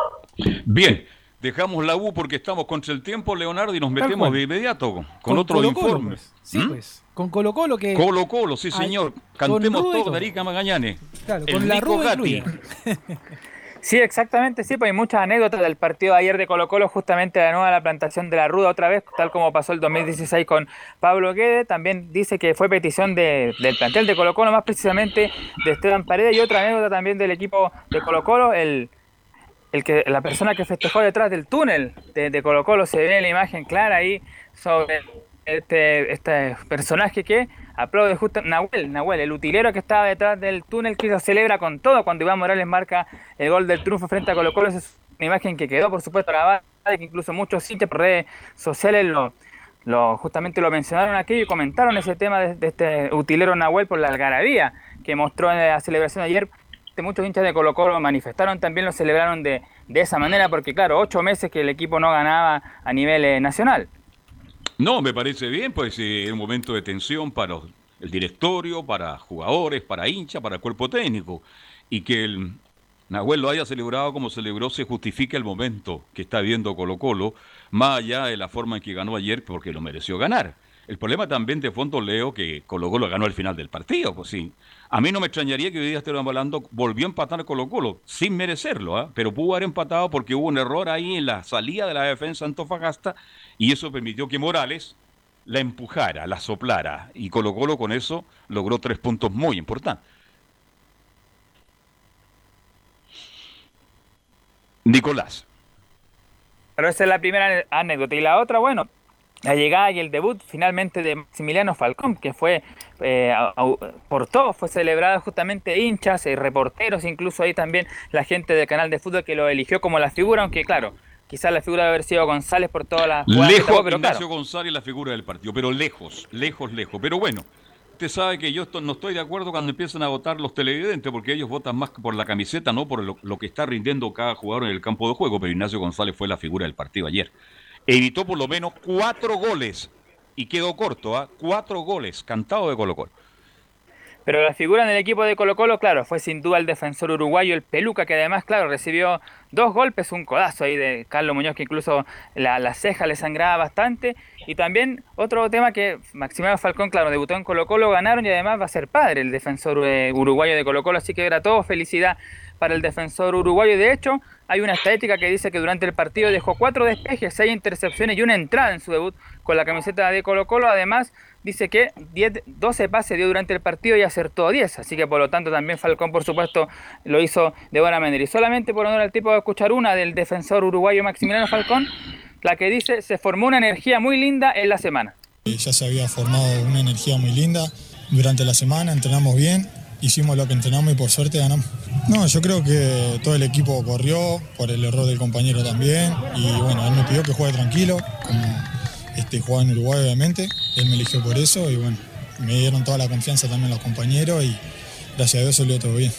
Speaker 5: Bien, Dejamos la U porque estamos contra el tiempo, Leonardo, y nos metemos de inmediato con, otro informe.
Speaker 11: Pues. Sí, ¿Mm? pues. Con Colo Colo que...
Speaker 5: Colo Colo, sí señor. Cantemos todos Darica Magañane.
Speaker 11: Claro, con la Gatti.
Speaker 7: Sí, exactamente, sí, pues hay muchas anécdotas del partido de ayer de Colo Colo, justamente de nuevo la plantación de la Ruda otra vez, tal como pasó el 2016 con Pablo Guede, también dice que fue petición del plantel de Colo Colo, más precisamente de Esteban Paredes, y otra anécdota también del equipo de Colo Colo, el el que la persona que festejó detrás del túnel de, Colo Colo se ve la imagen clara ahí sobre este, este personaje que aplaude justo Nahuel, Nahuel, el utilero que estaba detrás del túnel que se celebra con todo cuando Iván Morales marca el gol del triunfo frente a Colo Colo. Esa es una imagen que quedó por supuesto grabada, que incluso muchos sitios por redes sociales lo, lo, justamente lo mencionaron aquí y comentaron ese tema de, de este utilero Nahuel por la algarabía que mostró en la celebración de ayer muchos hinchas de Colo Colo manifestaron, también lo celebraron de, de esa manera, porque claro, ocho meses que el equipo no ganaba a nivel eh, nacional.
Speaker 5: No, me parece bien, pues es un momento de tensión para el directorio, para jugadores, para hinchas, para el cuerpo técnico. Y que el Nahuel lo haya celebrado como celebró se justifica el momento que está viendo Colo Colo, más allá de la forma en que ganó ayer, porque lo mereció ganar. El problema también de fondo, Leo, que Colo Colo ganó al final del partido, pues sí. A mí no me extrañaría que hoy día estemos hablando, volvió a empatar Colo Colo, sin merecerlo, ¿ah? pero pudo haber empatado porque hubo un error ahí en la salida de la defensa Antofagasta y eso permitió que Morales la empujara, la soplara y Colo Colo con eso logró tres puntos muy importantes. Nicolás.
Speaker 7: Pero esa es la primera anécdota. Y la otra, bueno, la llegada y el debut finalmente de Maximiliano Falcón, que fue eh, por todos, fue celebrado justamente hinchas y reporteros, incluso ahí también la gente del canal de fútbol que lo eligió como la figura, aunque claro, quizás la figura debe haber sido González por toda la...
Speaker 5: Lejos, pero Ignacio González la figura del partido, pero lejos, lejos, lejos. Pero bueno, usted sabe que yo no estoy de acuerdo cuando empiezan a votar los televidentes, porque ellos votan más por la camiseta, no por lo, lo que está rindiendo cada jugador en el campo de juego, pero Ignacio González fue la figura del partido ayer evitó por lo menos cuatro goles y quedó corto, ¿ah? cuatro goles cantado de Colo Colo.
Speaker 7: Pero la figura en el equipo de Colo Colo, claro, fue sin duda el defensor uruguayo, el Peluca, que además, claro, recibió dos golpes, un codazo ahí de Carlos Muñoz, que incluso la, la ceja le sangraba bastante. Y también otro tema que Maximiliano Falcón, claro, debutó en Colo Colo, ganaron y además va a ser padre el defensor eh, uruguayo de Colo Colo, así que era todo felicidad para el defensor uruguayo. De hecho, hay una estadística que dice que durante el partido dejó cuatro despejes, seis intercepciones y una entrada en su debut con la camiseta de Colo Colo. Además, dice que 10, 12 pases dio durante el partido y acertó 10. Así que por lo tanto también Falcón, por supuesto, lo hizo de buena manera. Y solamente por honor al tipo de escuchar una del defensor uruguayo Maximiliano Falcón, la que dice se formó una energía muy linda en la semana.
Speaker 18: Ya se había formado una energía muy linda durante la semana, entrenamos bien, hicimos lo que entrenamos y por suerte ganamos. No, yo creo que todo el equipo corrió por el error del compañero también y bueno, él me pidió que juegue tranquilo, como este, jugaba en Uruguay obviamente, él me eligió por eso y bueno, me dieron toda la confianza también los compañeros y gracias a Dios salió todo bien.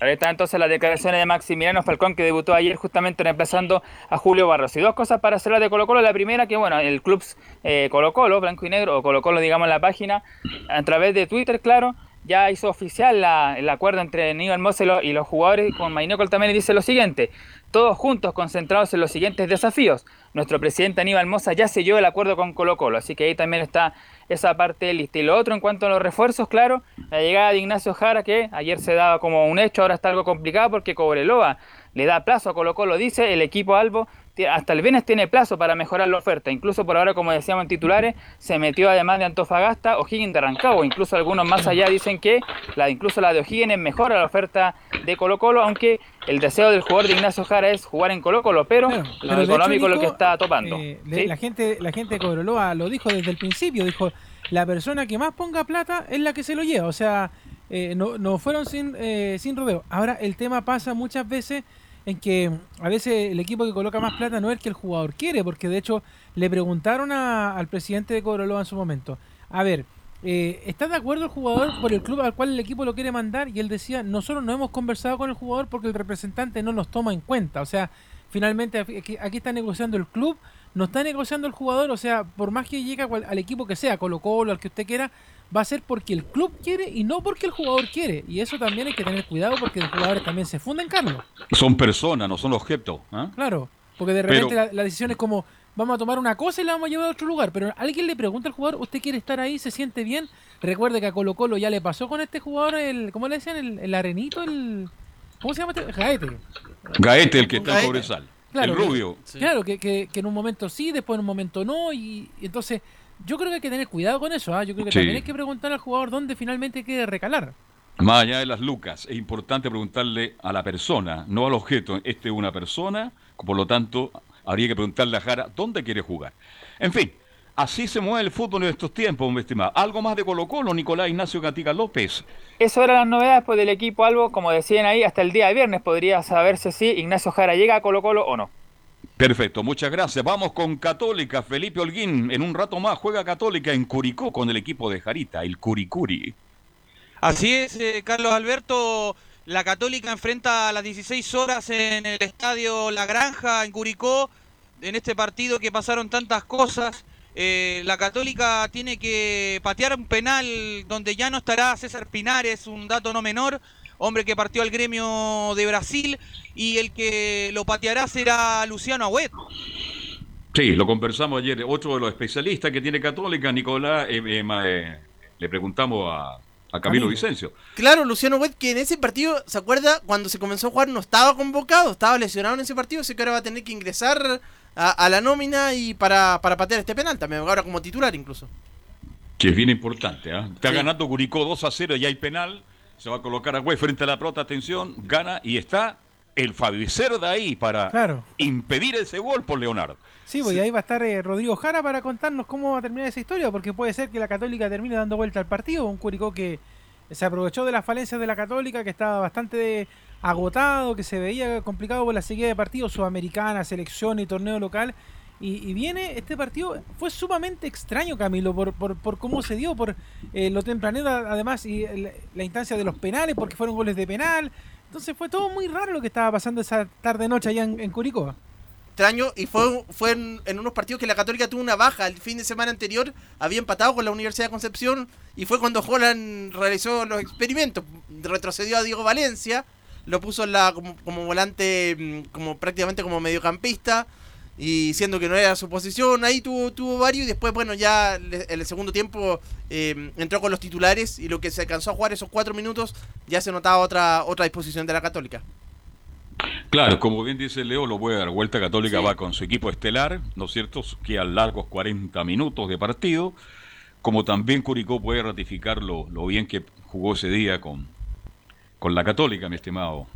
Speaker 7: Ahí está entonces las declaraciones de Maximiliano Falcón que debutó ayer justamente reemplazando a Julio Barros. Y dos cosas para hacerla de Colo Colo. La primera que bueno, el club eh, Colo Colo, blanco y negro, o Colo Colo digamos la página, a través de Twitter, claro, ya hizo oficial el acuerdo entre Aníbal Mosse y los jugadores con Mainocol también dice lo siguiente, todos juntos concentrados en los siguientes desafíos. Nuestro presidente Aníbal Mosa ya selló el acuerdo con Colo Colo, así que ahí también está esa parte lista. Y lo otro en cuanto a los refuerzos, claro, la llegada de Ignacio Jara, que ayer se daba como un hecho, ahora está algo complicado porque Cobreloa le da plazo a Colo Colo, dice el equipo Albo, hasta el viernes tiene plazo para mejorar la oferta. Incluso por ahora, como decíamos en titulares, se metió además de Antofagasta O'Higgins de Rancagua. Incluso algunos más allá dicen que la, incluso la de O'Higgins mejora la oferta de Colo Colo, aunque el deseo del jugador de Ignacio Jara es jugar en Colo Colo, pero, lo económico es lo que está topando.
Speaker 11: Eh, la gente la gente de Cobreloa lo dijo desde el principio, dijo, la persona que más ponga plata es la que se lo lleva. O sea, eh, no, no fueron sin, eh, sin rodeo. Ahora, el tema pasa muchas veces en que a veces el equipo que coloca más plata no es el que el jugador quiere, porque de hecho le preguntaron al presidente de Cobreloa en su momento, a ver, eh, ¿está de acuerdo el jugador por el club al cual el equipo lo quiere mandar? Y él decía, nosotros no hemos conversado con el jugador porque el representante no nos toma en cuenta, o sea, finalmente aquí, aquí está negociando el club, no está negociando el jugador, o sea, por más que llegue al equipo que sea, Colo Colo, al que usted quiera, va a ser porque el club quiere y no porque el jugador quiere. Y eso también hay que tener cuidado porque los jugadores también se funden, Carlos.
Speaker 5: Son personas, no son objetos. ¿ah?
Speaker 11: Claro, porque de repente la, decisión es como, vamos a tomar una cosa y la vamos a llevar a otro lugar. Pero alguien le pregunta al jugador, ¿usted quiere estar ahí? ¿Se siente bien? Recuerde que a Colo Colo ya le pasó con este jugador, el ¿cómo le decían? El, arenito, el... ¿Cómo se llama este? Gaete.
Speaker 5: Gaete, el que está en Cobresal. el rubio.
Speaker 11: Claro, que, que, en un momento sí, después en un momento no. y entonces yo creo que hay que tener cuidado con eso. ¿ah? Yo creo que también hay que preguntar al jugador dónde finalmente quiere recalar.
Speaker 5: Más allá de las lucas, es importante preguntarle a la persona, no al objeto. Este es una persona, por lo tanto, habría que preguntarle a Jara dónde quiere jugar. En fin, así se mueve el fútbol en estos tiempos, mi estimado. Algo más de Colo Colo, Nicolás Ignacio Gatica López.
Speaker 7: Eso eran las novedades pues, del equipo Algo, como decían ahí, hasta el día de viernes podría saberse si Ignacio Jara llega a Colo Colo o no.
Speaker 5: Perfecto, muchas gracias. Vamos con Católica. Felipe Holguín, en un rato más juega Católica en Curicó con el equipo de Jarita, el Curicuri.
Speaker 9: Así es, eh, Carlos Alberto. La Católica enfrenta a las 16 horas en el estadio La Granja, en Curicó, en este partido que pasaron tantas cosas. Eh, la Católica tiene que patear un penal donde ya no estará César Pinares, un dato no menor, hombre que partió al gremio de Brasil, y el que lo pateará será Luciano Agüet.
Speaker 5: Sí, lo conversamos ayer. Otro de los especialistas que tiene Católica, Nicolás, eh, eh, eh, le preguntamos a, Camilo Vicencio.
Speaker 12: Claro, Luciano Agüet, que en ese partido, ¿se acuerda? Cuando se comenzó a jugar no estaba convocado, estaba lesionado en ese partido, así que ahora va a tener que ingresar a, la nómina y para, para patear este penal también, ahora como titular incluso.
Speaker 5: Que es bien importante, Está ganando Curicó 2 a 0 y hay penal se va a colocar a Güey frente a la pelota, atención, gana y está el Fabicero de ahí para impedir ese gol por Leonardo.
Speaker 11: Sí, pues ahí va a estar eh, Rodrigo Jara para contarnos cómo va a terminar esa historia, porque puede ser que la Católica termine dando vuelta al partido, un Curicó que se aprovechó de las falencias de la Católica, que estaba bastante agotado, que se veía complicado por la seguida de partidos sudamericana, selección y torneo local, y, viene este partido, fue sumamente extraño Camilo, por, por, por cómo se dio, por eh, lo tempranero además y la instancia de los penales, porque fueron goles de penal. Entonces fue todo muy raro lo que estaba pasando esa tarde-noche allá en, Curicó.
Speaker 12: extraño y fue, fue en, en, unos partidos que la Católica tuvo una baja. El fin de semana anterior había empatado con la Universidad de Concepción y fue cuando Holland realizó los experimentos. Retrocedió a Diego Valencia, lo puso en la, como, como volante, mm, como prácticamente como mediocampista y siendo que no era su posición, ahí tuvo, tuvo varios y después, bueno, ya en el segundo tiempo eh, entró con los titulares y lo que se alcanzó a jugar esos cuatro minutos ya se notaba otra, otra disposición de la Católica.
Speaker 5: Claro, como bien dice Leo, lo puede dar vuelta Católica va con su equipo estelar, ¿no es cierto? Que a largos 40 minutos de partido, como también Curicó puede ratificar lo, lo bien que jugó ese día con, con la Católica, mi estimado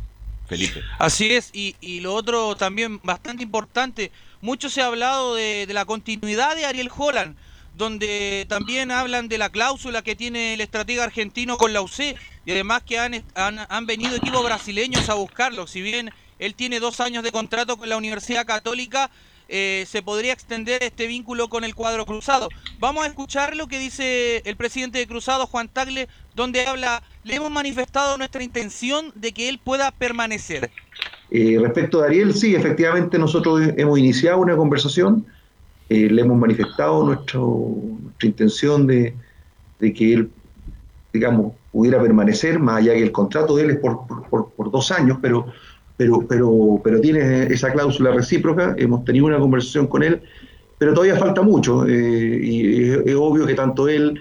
Speaker 5: Felipe.
Speaker 9: Así es, y, lo otro también bastante importante, mucho se ha hablado de, la continuidad de Ariel Holland, donde también hablan de la cláusula que tiene el estratega argentino con la UC y además que han, han, han, venido equipos brasileños a buscarlo. Si bien él tiene dos años de contrato con la Universidad Católica, eh, se podría extender este vínculo con el cuadro cruzado. Vamos a escuchar lo que dice el presidente de Cruzado, Juan Tagle, donde habla, le hemos manifestado nuestra intención de que él pueda permanecer.
Speaker 19: Eh, respecto a Ariel, sí, efectivamente nosotros hemos iniciado una conversación eh, le hemos manifestado nuestro, nuestra intención de, de, que él, digamos, pudiera permanecer, más allá que el contrato de él es por, por, por, dos años, pero, pero, pero, pero tiene esa cláusula recíproca, hemos tenido una conversación con él, pero todavía falta mucho, eh, y es, es, obvio que tanto él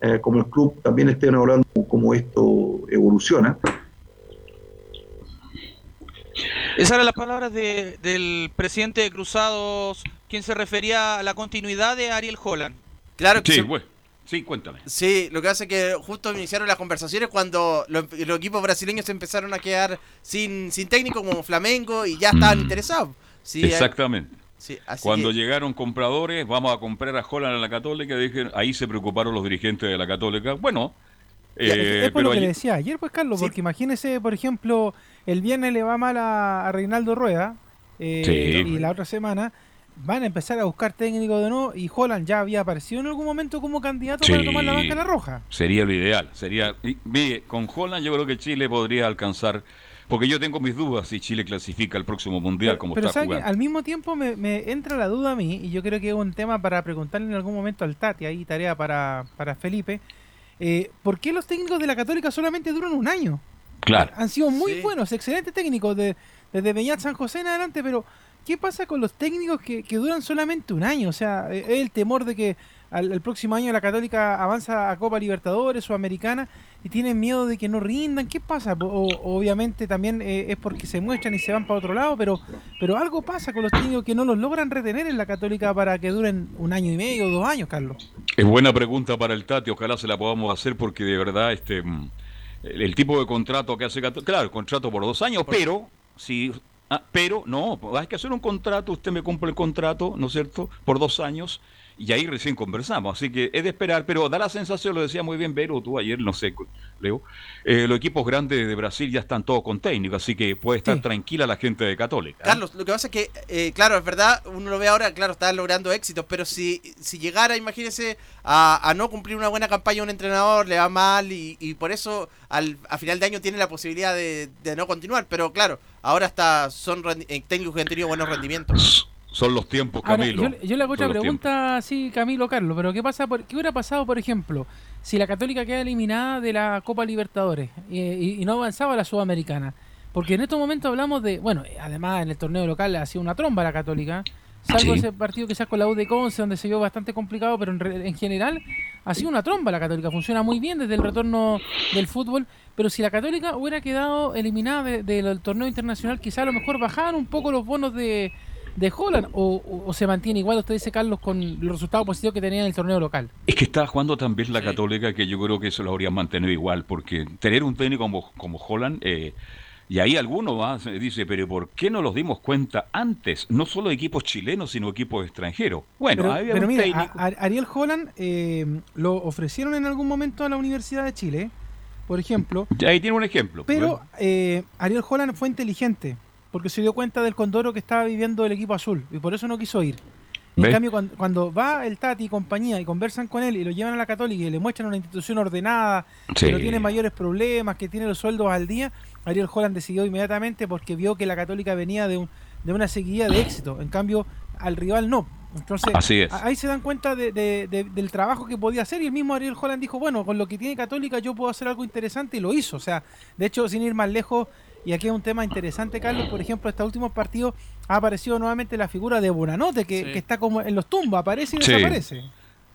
Speaker 19: eh, como el club también estén hablando cómo esto evoluciona.
Speaker 9: Esas eran las palabras de, del presidente de Cruzados, quien se refería a la continuidad de Ariel Holland.
Speaker 12: Claro que
Speaker 5: sí.
Speaker 12: se...
Speaker 5: Sí, cuéntame.
Speaker 12: Sí, lo que hace que justo iniciaron las conversaciones cuando los, los equipos brasileños empezaron a quedar sin, sin técnico como Flamengo y ya estaban mm. interesados. Sí,
Speaker 5: Exactamente.
Speaker 12: Sí,
Speaker 5: Cuando
Speaker 12: que...
Speaker 5: llegaron compradores, vamos a comprar a Holland a la Católica, dije, ahí se preocuparon los dirigentes de la Católica. Bueno,
Speaker 11: eh, es por lo que allí... le decía ayer, pues Carlos, sí. porque imagínese, por ejemplo, el viernes le va mal a, a Reinaldo Rueda eh, sí. y la otra semana van a empezar a buscar técnico de nuevo y Holland ya había aparecido en algún momento como candidato sí. para tomar la banca en la roja.
Speaker 5: Sería lo ideal. Sería, mire, con Holland yo creo que Chile podría alcanzar, porque yo tengo mis dudas si Chile clasifica al próximo mundial
Speaker 11: pero,
Speaker 5: como
Speaker 11: pero
Speaker 5: está
Speaker 11: jugando. al mismo tiempo me, me, entra la duda a mí y yo creo que es un tema para preguntarle en algún momento al Tati, ahí tarea para, para Felipe. Eh, ¿Por qué los técnicos de la Católica solamente duran un año?
Speaker 5: Claro.
Speaker 11: Han sido muy sí. buenos, excelentes técnicos de, desde Beñat San José en adelante, pero ¿qué pasa con los técnicos que, que, duran solamente un año? O sea, es el temor de que al, próximo año la Católica avanza a Copa Libertadores o Americana y tienen miedo de que no rindan. ¿Qué pasa? O, obviamente también eh, es porque se muestran y se van para otro lado, pero, pero algo pasa con los técnicos que no los logran retener en la Católica para que duren un año y medio dos años, Carlos.
Speaker 5: Es buena pregunta para el Tati, ojalá se la podamos hacer porque de verdad este el, el tipo de contrato que hace claro, contrato por dos años, pero si Ah, pero no, hay que hacer un contrato, usted me cumple el contrato, ¿no es cierto?, por dos años, y ahí recién conversamos. Así que es de esperar, pero da la sensación, lo decía muy bien Vero, tú ayer, no sé, Leo, eh, los equipos grandes de Brasil ya están todos con técnico, así que puede estar sí. tranquila la gente de Católica.
Speaker 12: ¿eh? Carlos, lo que pasa es que, eh, claro, es verdad, uno lo ve ahora, claro, está logrando éxitos, pero si, si llegara, imagínese, a, a, no cumplir una buena campaña un entrenador, le va mal y, y por eso al, a final de año tiene la posibilidad de, de no continuar, pero claro, ahora está, son técnicos que han tenido buenos rendimientos.
Speaker 5: Son los tiempos, Camilo.
Speaker 11: Ahora, yo, yo, le hago otra pregunta, sí, Camilo, Carlos, pero ¿qué pasa? Por, ¿Qué hubiera pasado, por ejemplo, si la Católica queda eliminada de la Copa Libertadores y, y, y no avanzaba a la Sudamericana? Porque en estos momentos hablamos de, bueno, además en el torneo local ha sido una tromba la Católica, salvo sí. ese partido quizás con la U de Conce, donde se vio bastante complicado, pero en, en, general ha sido una tromba la Católica, funciona muy bien desde el retorno del fútbol, pero si la Católica hubiera quedado eliminada de, de, del torneo internacional, quizás a lo mejor bajaban un poco los bonos de de Holland o, o, o, se mantiene igual, usted dice Carlos, con los resultados positivos que tenía en el torneo local?
Speaker 5: Es que está jugando también la Católica que yo creo que eso lo habría mantenido igual, porque tener un técnico como, como Holland, eh, y ahí alguno va, dice, pero ¿por qué no nos dimos cuenta antes? No solo equipos chilenos, sino equipos extranjeros. Bueno,
Speaker 11: pero,
Speaker 5: había
Speaker 11: pero
Speaker 5: un
Speaker 11: mira,
Speaker 5: técnico...
Speaker 11: a, a Ariel Holland eh, lo ofrecieron en algún momento a la Universidad de Chile, por ejemplo.
Speaker 5: Ahí tiene un ejemplo.
Speaker 11: Pero eh, Ariel Holland fue inteligente porque se dio cuenta del condoro que estaba viviendo el equipo azul y por eso no quiso ir. En ¿Ves? cambio, cuando, cuando, va el Tati y compañía y conversan con él y lo llevan a la Católica y le muestran una institución ordenada, sí. que no tiene mayores problemas, que tiene los sueldos al día, Ariel Holland decidió inmediatamente porque vio que la Católica venía de un, de una seguida de éxito. En cambio, al rival no. Entonces,
Speaker 5: Así es.
Speaker 11: ahí se dan cuenta de- de- de- del trabajo que podía hacer y el mismo Ariel Holland dijo, bueno, con lo que tiene Católica yo puedo hacer algo interesante y lo hizo. O sea, de hecho, sin ir más lejos, y aquí es un tema interesante, Carlos, por ejemplo, estos últimos partidos ha aparecido nuevamente la figura de Bonanote, que,
Speaker 5: Sí.
Speaker 11: que está como en los tumbos, aparece y
Speaker 5: Sí.
Speaker 11: desaparece.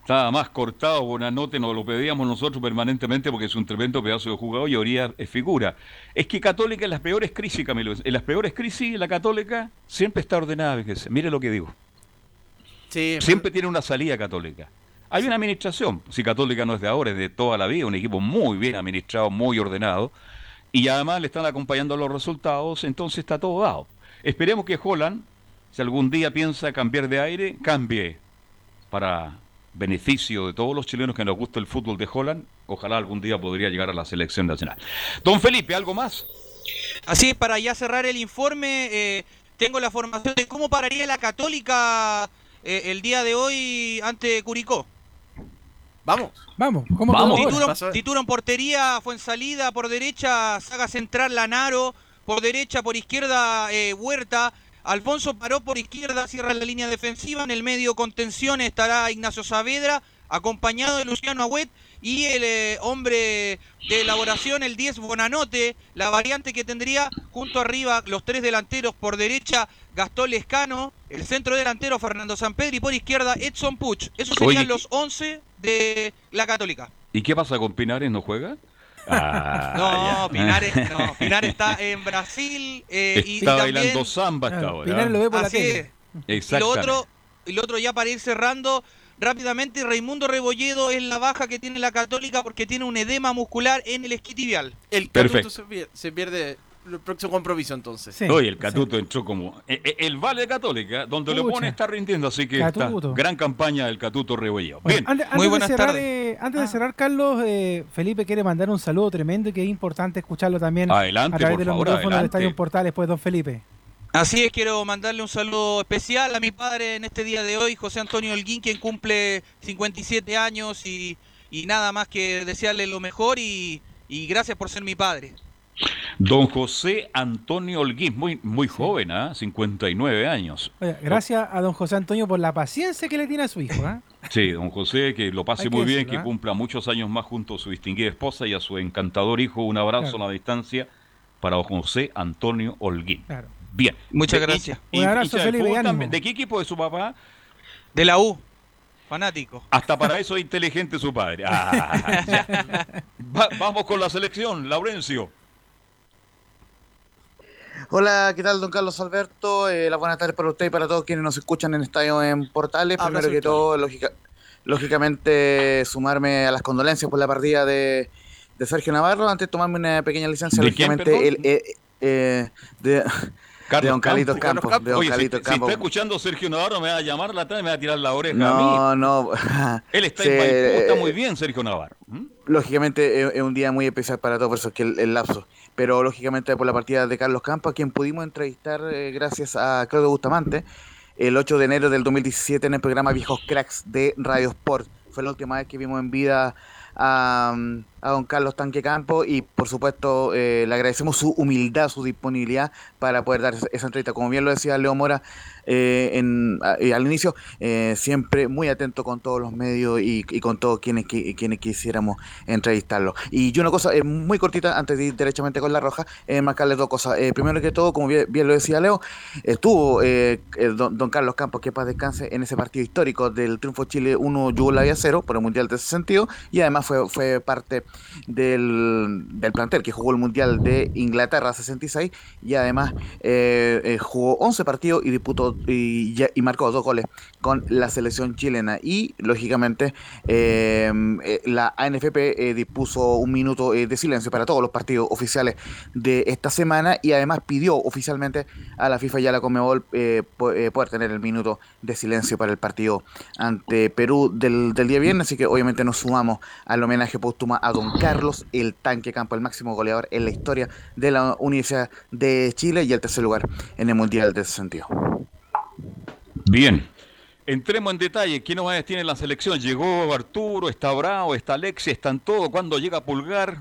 Speaker 5: Estaba más cortado, Bonanote, nos lo pedíamos nosotros permanentemente porque es un tremendo pedazo de jugador y Oría es figura. Es que Católica en las peores crisis, Camilo, en las peores crisis, la Católica siempre está ordenada, fíjese. Mire lo que digo. Siempre tiene una salida Católica. Hay una administración, si Católica no es de ahora, es de toda la vida, un equipo muy bien administrado, muy ordenado, y además le están acompañando los resultados, entonces está todo dado. Esperemos que Holland, si algún día piensa cambiar de aire, cambie para beneficio de todos los chilenos que nos gusta el fútbol de Holland. Ojalá algún día podría llegar a la selección nacional. Don Felipe, ¿algo más?
Speaker 9: Así para ya cerrar el informe, eh, tengo la formación de cómo pararía la Católica eh, el día de hoy ante Curicó.
Speaker 12: Vamos.
Speaker 11: Vamos, ¿cómo
Speaker 9: Vamos.
Speaker 11: quedó?
Speaker 9: Tituro, Tituro en portería, fue en salida, por derecha, saga central Lanaro, por derecha, por izquierda eh, Huerta, Alfonso paró por izquierda, cierra la línea defensiva, en el medio contención estará Ignacio Saavedra, acompañado de Luciano Agüet y el eh, hombre de elaboración, el 10 Bonanote, la variante que tendría junto arriba los tres delanteros por derecha Gastón Lescano, el centro delantero Fernando Sampedri y por izquierda Edson Puch. Esos serían
Speaker 5: Oye,
Speaker 9: los 11 de la Católica.
Speaker 5: ¿Y qué pasa con Pinares? ¿No juega? Ah,
Speaker 9: No,
Speaker 5: ya.
Speaker 9: Pinares, no, Pinares está en Brasil eh, y,
Speaker 5: Está
Speaker 9: y también...
Speaker 5: bailando samba hasta ahora.
Speaker 11: Pinares lo ve por la
Speaker 9: Así
Speaker 11: tele.
Speaker 9: es. Y lo otro, y lo otro ya para ir cerrando rápidamente, Raimundo Rebolledo es la baja que tiene la Católica porque tiene un edema muscular en el esquitibial.
Speaker 12: El
Speaker 5: Perfecto.
Speaker 12: Catuto se pierde, se pierde el próximo compromiso entonces.
Speaker 5: Oye, el Catuto entró como. eh, eh, El Vale Católica, donde lo
Speaker 11: Pucha.
Speaker 5: pone, está rindiendo, así que está. Gran campaña del Catuto Rebolledo. Bien,
Speaker 11: antes, antes de cerrar, eh, antes de cerrar, Carlos, eh, Felipe quiere mandar un saludo tremendo y que es importante escucharlo también
Speaker 5: Adelante,
Speaker 11: a través
Speaker 5: por
Speaker 11: de los
Speaker 5: favor,
Speaker 11: micrófonos del
Speaker 5: adelante.
Speaker 11: Estadio Portales, pues, don Felipe.
Speaker 9: Así es, quiero mandarle un saludo especial a mi padre en este día de hoy, José Antonio Holguín, quien cumple 57 años y, y nada más que desearle lo mejor y, y gracias por ser mi padre.
Speaker 5: Don José Antonio Holguín, muy, muy joven, ¿ah? 59 años.
Speaker 11: Oye, gracias a don José Antonio por la paciencia que le tiene a su hijo. ¿ah?
Speaker 5: Sí, don José, que lo pase
Speaker 11: Hay que
Speaker 5: muy bien,
Speaker 11: decirlo,
Speaker 5: que
Speaker 11: ¿ah?
Speaker 5: cumpla muchos años más junto a su distinguida esposa y a su encantador hijo. Un abrazo
Speaker 11: Claro.
Speaker 5: a la distancia para don José Antonio Holguín.
Speaker 11: Claro.
Speaker 5: Bien.
Speaker 9: Muchas
Speaker 5: De-
Speaker 9: gracias.
Speaker 5: y-
Speaker 9: Un abrazo,
Speaker 5: también. ¿De qué equipo es su papá?
Speaker 9: De la U, fanático.
Speaker 5: Hasta para eso es inteligente su padre. Ah. Va- vamos con la selección, Laurencio.
Speaker 10: Hola, ¿qué tal, don Carlos Alberto? Eh, las buenas tardes para usted y para todos quienes nos escuchan en Estadio en Portales. Primero que todo, lógica- lógicamente, sumarme a las condolencias por la partida de, de Sergio Navarro. Antes de tomarme una pequeña licencia,
Speaker 5: ¿De
Speaker 10: lógicamente, el, eh, eh, de, de don Carlitos Campos. De don
Speaker 5: Oye, si,
Speaker 10: Carlitos
Speaker 5: si
Speaker 10: Campos.
Speaker 5: está escuchando Sergio Navarro, me va a llamar la tarde y me va a tirar la oreja a
Speaker 10: No,
Speaker 5: mí.
Speaker 10: no.
Speaker 5: Él está
Speaker 10: Sí,
Speaker 5: en Maipú, está
Speaker 10: eh,
Speaker 5: muy bien, Sergio Navarro. ¿Mm?
Speaker 10: Lógicamente es, un día muy especial para todos, por eso es que el, lapso. Pero lógicamente por la partida de Carlos Campos, quien pudimos entrevistar eh, gracias a Claudio Bustamante el 8 de enero del 2017 en el programa Viejos Cracks de Radio Sport. Fue la última vez que vimos en vida a, mm, a don Carlos Tanque Campo y por supuesto eh, le agradecemos su humildad, su disponibilidad para poder dar esa entrevista. Como bien lo decía Leo Mora eh, eh, al inicio, siempre muy atento con todos los medios y, con todos quienes, qui- quienes quisiéramos entrevistarlo. Y yo una cosa muy cortita, antes de ir derechamente con la roja, marcarles dos cosas. Primero que todo, como bien, lo decía Leo, estuvo don, don Carlos Campos, que paz descanse, en ese partido histórico del triunfo Chile 1 Yugoslavia 0 por el Mundial de ese sentido, y además fue, fue parte del, del plantel que jugó el Mundial de Inglaterra 66 y además eh, eh, jugó 11 partidos y disputó y, marcó dos goles con la selección chilena. Y lógicamente eh, eh, la ANFP dispuso un minuto de silencio para todos los partidos oficiales de esta semana y además pidió oficialmente a la FIFA y a la eh, poder tener el minuto de silencio para el partido ante Perú del, del día viernes, así que obviamente nos sumamos al homenaje póstuma a don Carlos, el tanque campo, el máximo goleador en la historia de la Universidad de Chile y el tercer lugar en el Mundial de ese sentido.
Speaker 5: Bien. Entremos en detalle. ¿Quién más tiene la selección? Llegó Arturo, está Bravo, está Alexis, están todos. ¿Cuándo llega Pulgar?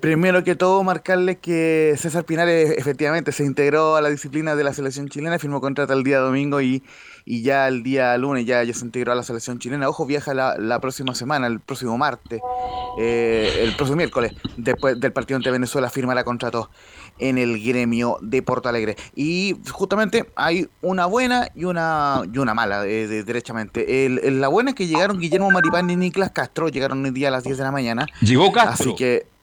Speaker 10: Primero que todo, marcarles que César Pinares efectivamente se integró a la disciplina de la selección chilena, firmó contrato el día domingo y, y ya el día lunes ya, ya se integró a la selección chilena. Ojo, viaja la, la próxima semana, el próximo martes, eh, el próximo miércoles, después del partido ante Venezuela, firmará contrato en el gremio de Porto Alegre. Y justamente hay una buena y una y una mala, eh, de, derechamente. El, la buena es que llegaron Guillermo Maripán y Niklas Castro, llegaron el día a las 10 de la mañana.
Speaker 5: Llegó Castro.
Speaker 10: Así que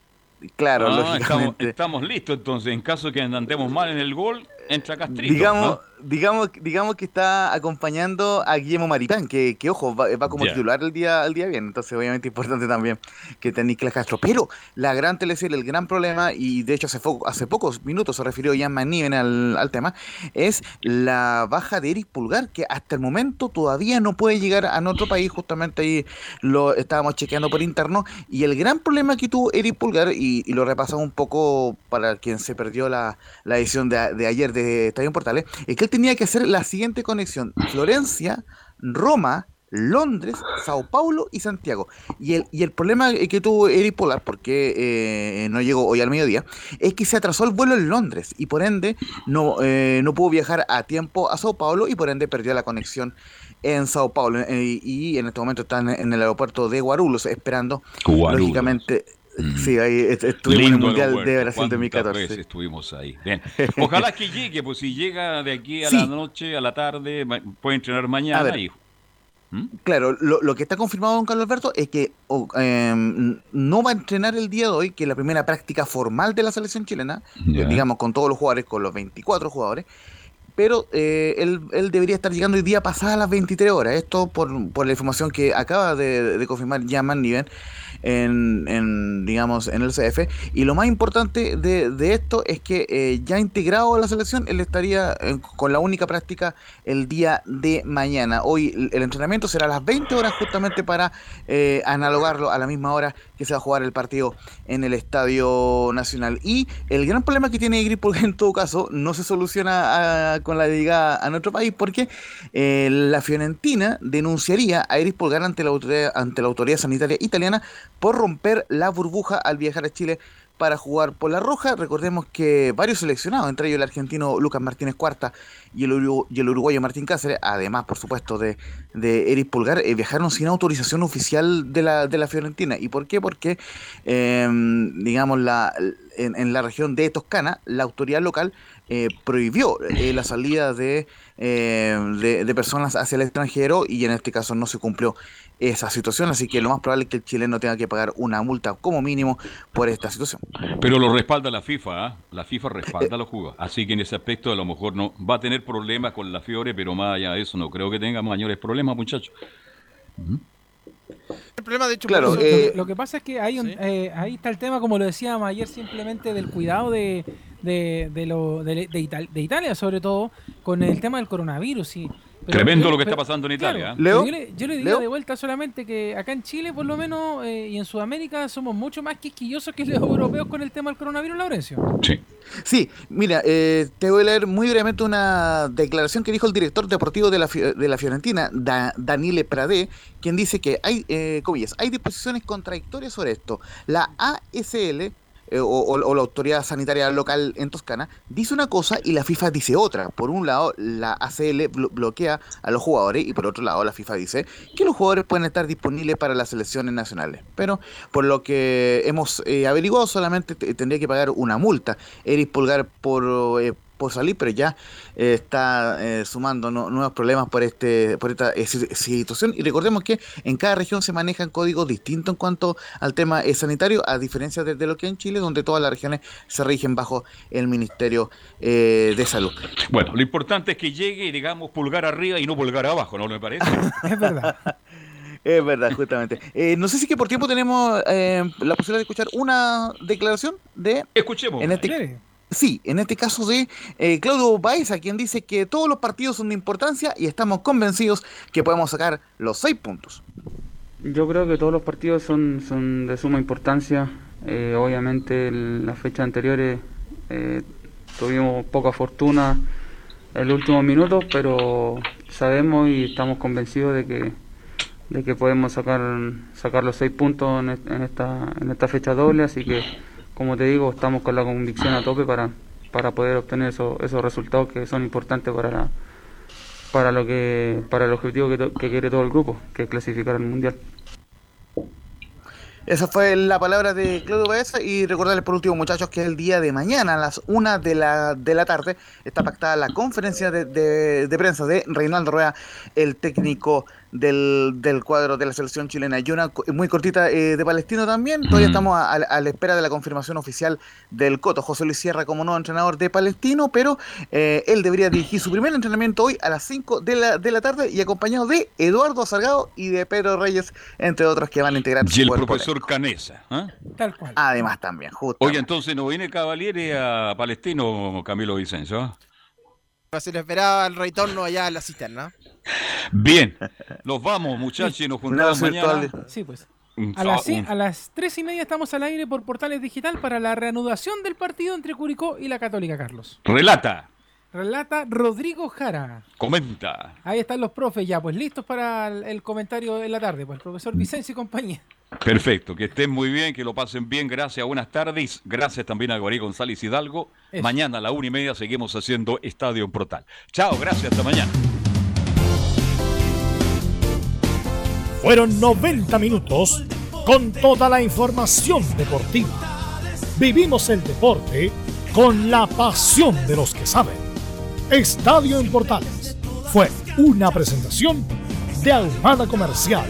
Speaker 10: Claro,
Speaker 5: Ah, estamos, estamos listos entonces. En caso de que andemos mal en el gol, entra Castrito.
Speaker 10: Digamos,
Speaker 5: ¿no?
Speaker 10: digamos, digamos que está acompañando a Guillermo Maripán, que, que ojo, va, va como titular el día, el día bien. Entonces, obviamente, importante también que esté Nicolás Castro. Pero la gran teleserie, el gran problema, y de hecho hace, hace pocos minutos se refirió Jan Maniven al, al tema, es la baja de Eric Pulgar, que hasta el momento todavía no puede llegar a nuestro país. Justamente ahí lo estábamos chequeando por interno. Y el gran problema que tuvo Eric Pulgar, y, y lo repasamos un poco para quien se perdió la, la edición de, de ayer de Estadio Portales, es que él tenía que hacer la siguiente conexión: Florencia, Roma. Londres, Sao Paulo y Santiago. Y el, y el problema que tuvo Eric Polar, porque eh, no llegó hoy al mediodía, es que se atrasó el vuelo en Londres y por ende no, eh, no pudo viajar a tiempo a Sao Paulo y por ende perdió la conexión en Sao Paulo. Eh, y en este momento están en el aeropuerto de Guarulhos esperando,
Speaker 5: Guarulhos.
Speaker 10: lógicamente. Sí, ahí est- estuvimos en el Mundial de Brasil
Speaker 5: ¿Cuántas
Speaker 10: 2014.
Speaker 5: veces estuvimos ahí. Bien. Ojalá que llegue, pues si llega de aquí a
Speaker 10: Sí.
Speaker 5: la noche, a la tarde, puede entrenar mañana. Y-
Speaker 10: Claro, lo, lo que está confirmado don Carlos Alberto es que o, em, no va a entrenar el día de hoy, que es la primera práctica formal de la selección chilena, eh, digamos con todos los jugadores, con los 24 jugadores, pero eh, él, él debería estar llegando el día pasado a las 23 horas. Esto por, por la información que acaba de, de confirmar Yaman Niven en, en, digamos, en el CF. Y lo más importante de, de esto es que eh, ya integrado a la selección, él estaría eh, con la única práctica el día de mañana. Hoy el, entrenamiento será a las 20 horas justamente para eh, analogarlo a la misma hora que se va a jugar el partido en el Estadio Nacional. Y el gran problema que tiene Gris, porque en todo caso no se soluciona ah, con la llegada a nuestro país, porque la Fiorentina denunciaría a Iris Polgar ante la, autoridad, ante la autoridad sanitaria italiana por romper la burbuja al viajar a Chile para jugar por la roja. Recordemos que varios seleccionados, entre ellos el argentino Lucas Martínez Cuarta y el, uruguayo Martín Cáceres, además, por supuesto, de, de Eric Pulgar, eh, viajaron sin autorización oficial de la, de la Fiorentina. ¿Y por qué? Porque, eh, digamos, la, en, en la región de Toscana, la autoridad local eh, prohibió eh, la salida de, eh, de, de personas hacia el extranjero y en este caso no se cumplió esa situación, así que lo más probable es que el chileno tenga que pagar una multa como mínimo por esta situación.
Speaker 5: Pero lo respalda la FIFA, ¿ah? la FIFA respalda a los jugadores. Así que en ese aspecto a lo mejor no va a tener problemas con la Fiore, pero más allá de eso no creo que tenga mayores problemas, muchachos.
Speaker 12: El problema, de hecho,
Speaker 10: Claro,
Speaker 12: eso-
Speaker 10: eh,
Speaker 11: Lo que pasa es que hay un- eh, ahí está el tema, como lo decíamos ayer, simplemente del cuidado de, de, de lo, de, de Ital- de Italia, sobre todo, con el tema del coronavirus. Sí. Pero-
Speaker 5: Tremendo
Speaker 11: pero-
Speaker 5: lo que está pasando en
Speaker 11: claro,
Speaker 5: Italia. ¿eh?
Speaker 11: pero Yo le, yo le diría
Speaker 10: ¿Leo?
Speaker 11: de vuelta solamente que acá en Chile, por lo menos, eh, y en Sudamérica, somos mucho más quisquillosos que los europeos con el tema del coronavirus, Laurencio.
Speaker 5: Sí.
Speaker 10: Sí, mira, eh, te voy a leer muy brevemente una declaración que dijo el director deportivo de la, Fi- de la Fiorentina, Da- Daniele Pradé, quien dice que hay, eh, comillas, hay disposiciones contradictorias sobre esto. La ASL, eh, o, la autoridad sanitaria local en Toscana, dice una cosa y la FIFA dice otra. Por un lado, la ACL blo- bloquea a los jugadores y por otro lado, la FIFA dice que los jugadores pueden estar disponibles para las selecciones nacionales. Pero por lo que hemos eh, averiguado, solamente te- tendría que pagar una multa. Eric Pulgar por, eh, por salir, pero ya eh, está eh, sumando nu- nuevos problemas por este por esta eh, si- situación. Y recordemos que en cada región se manejan códigos distintos en cuanto al tema eh, sanitario, a diferencia de, de lo que hay en Chile, donde todas las regiones se rigen bajo el Ministerio eh, de Salud.
Speaker 5: Bueno, lo importante es que llegue y digamos pulgar arriba y no pulgar abajo, ¿no le parece?
Speaker 11: Es verdad.
Speaker 10: Es verdad, justamente. Eh, no sé si que por tiempo tenemos eh, la posibilidad de escuchar una declaración de...
Speaker 5: Escuchemos.
Speaker 10: En este, sí, en este caso de eh, Claudio Baeza, quien dice que todos los partidos son de importancia y estamos convencidos que podemos sacar los seis puntos.
Speaker 20: Yo creo que todos los partidos son, de suma importancia. Eh, obviamente el- las fechas anteriores eh, tuvimos poca fortuna en los últimos minutos, pero sabemos y estamos convencidos de que, de que podemos sacar, sacar los seis puntos en, en esta, en esta fecha doble, así que como te digo, estamos con la convicción a tope para, para poder obtener esos, esos resultados que son importantes para para lo que para el objetivo que, quiere todo el grupo, que es clasificar al mundial.
Speaker 10: Esa fue la palabra de Claudio Baeza y recordarles por último muchachos que el día de mañana a las una de la, de la tarde está pactada la conferencia de, de prensa de Reinaldo Rueda, el técnico del, del cuadro de la selección chilena. Y una muy cortita eh, de Palestino también. Todavía estamos a, la espera de la confirmación oficial del Coto. José Luis Sierra como nuevo entrenador de Palestino, pero eh, él debería dirigir su primer entrenamiento hoy a las 5 de la, de la tarde y acompañado de Eduardo Salgado y de Pedro Reyes, entre otros que van a integrar
Speaker 5: Y el profesor Canesa. ¿ah?
Speaker 10: Tal cual. Además también, justo.
Speaker 5: Oye, entonces no viene Cavaliere a Palestino, Camilo Vicencio.
Speaker 12: Se le esperaba el retorno allá a la cisterna.
Speaker 5: Bien, nos vamos, muchachos, y nos juntamos mañana.
Speaker 11: Sí, pues. A las, a las tres y media estamos al aire por Portales Digital para la reanudación del partido entre Curicó y la Católica, Carlos.
Speaker 5: Relata.
Speaker 11: Relata Rodrigo Jara.
Speaker 5: Comenta.
Speaker 11: Ahí están los profes ya, pues listos para el, comentario de la tarde, pues el profesor Vicencio y compañía.
Speaker 5: Perfecto, que estén muy bien, que lo pasen bien, gracias, buenas tardes, gracias también a Guarí González Hidalgo. Mañana a la una y media seguimos haciendo Estadio en Portal. Chao, gracias, hasta mañana.
Speaker 3: Fueron 90 minutos con toda la información deportiva. Vivimos el deporte con la pasión de los que saben. Estadio en Portales fue una presentación de Almada Comercial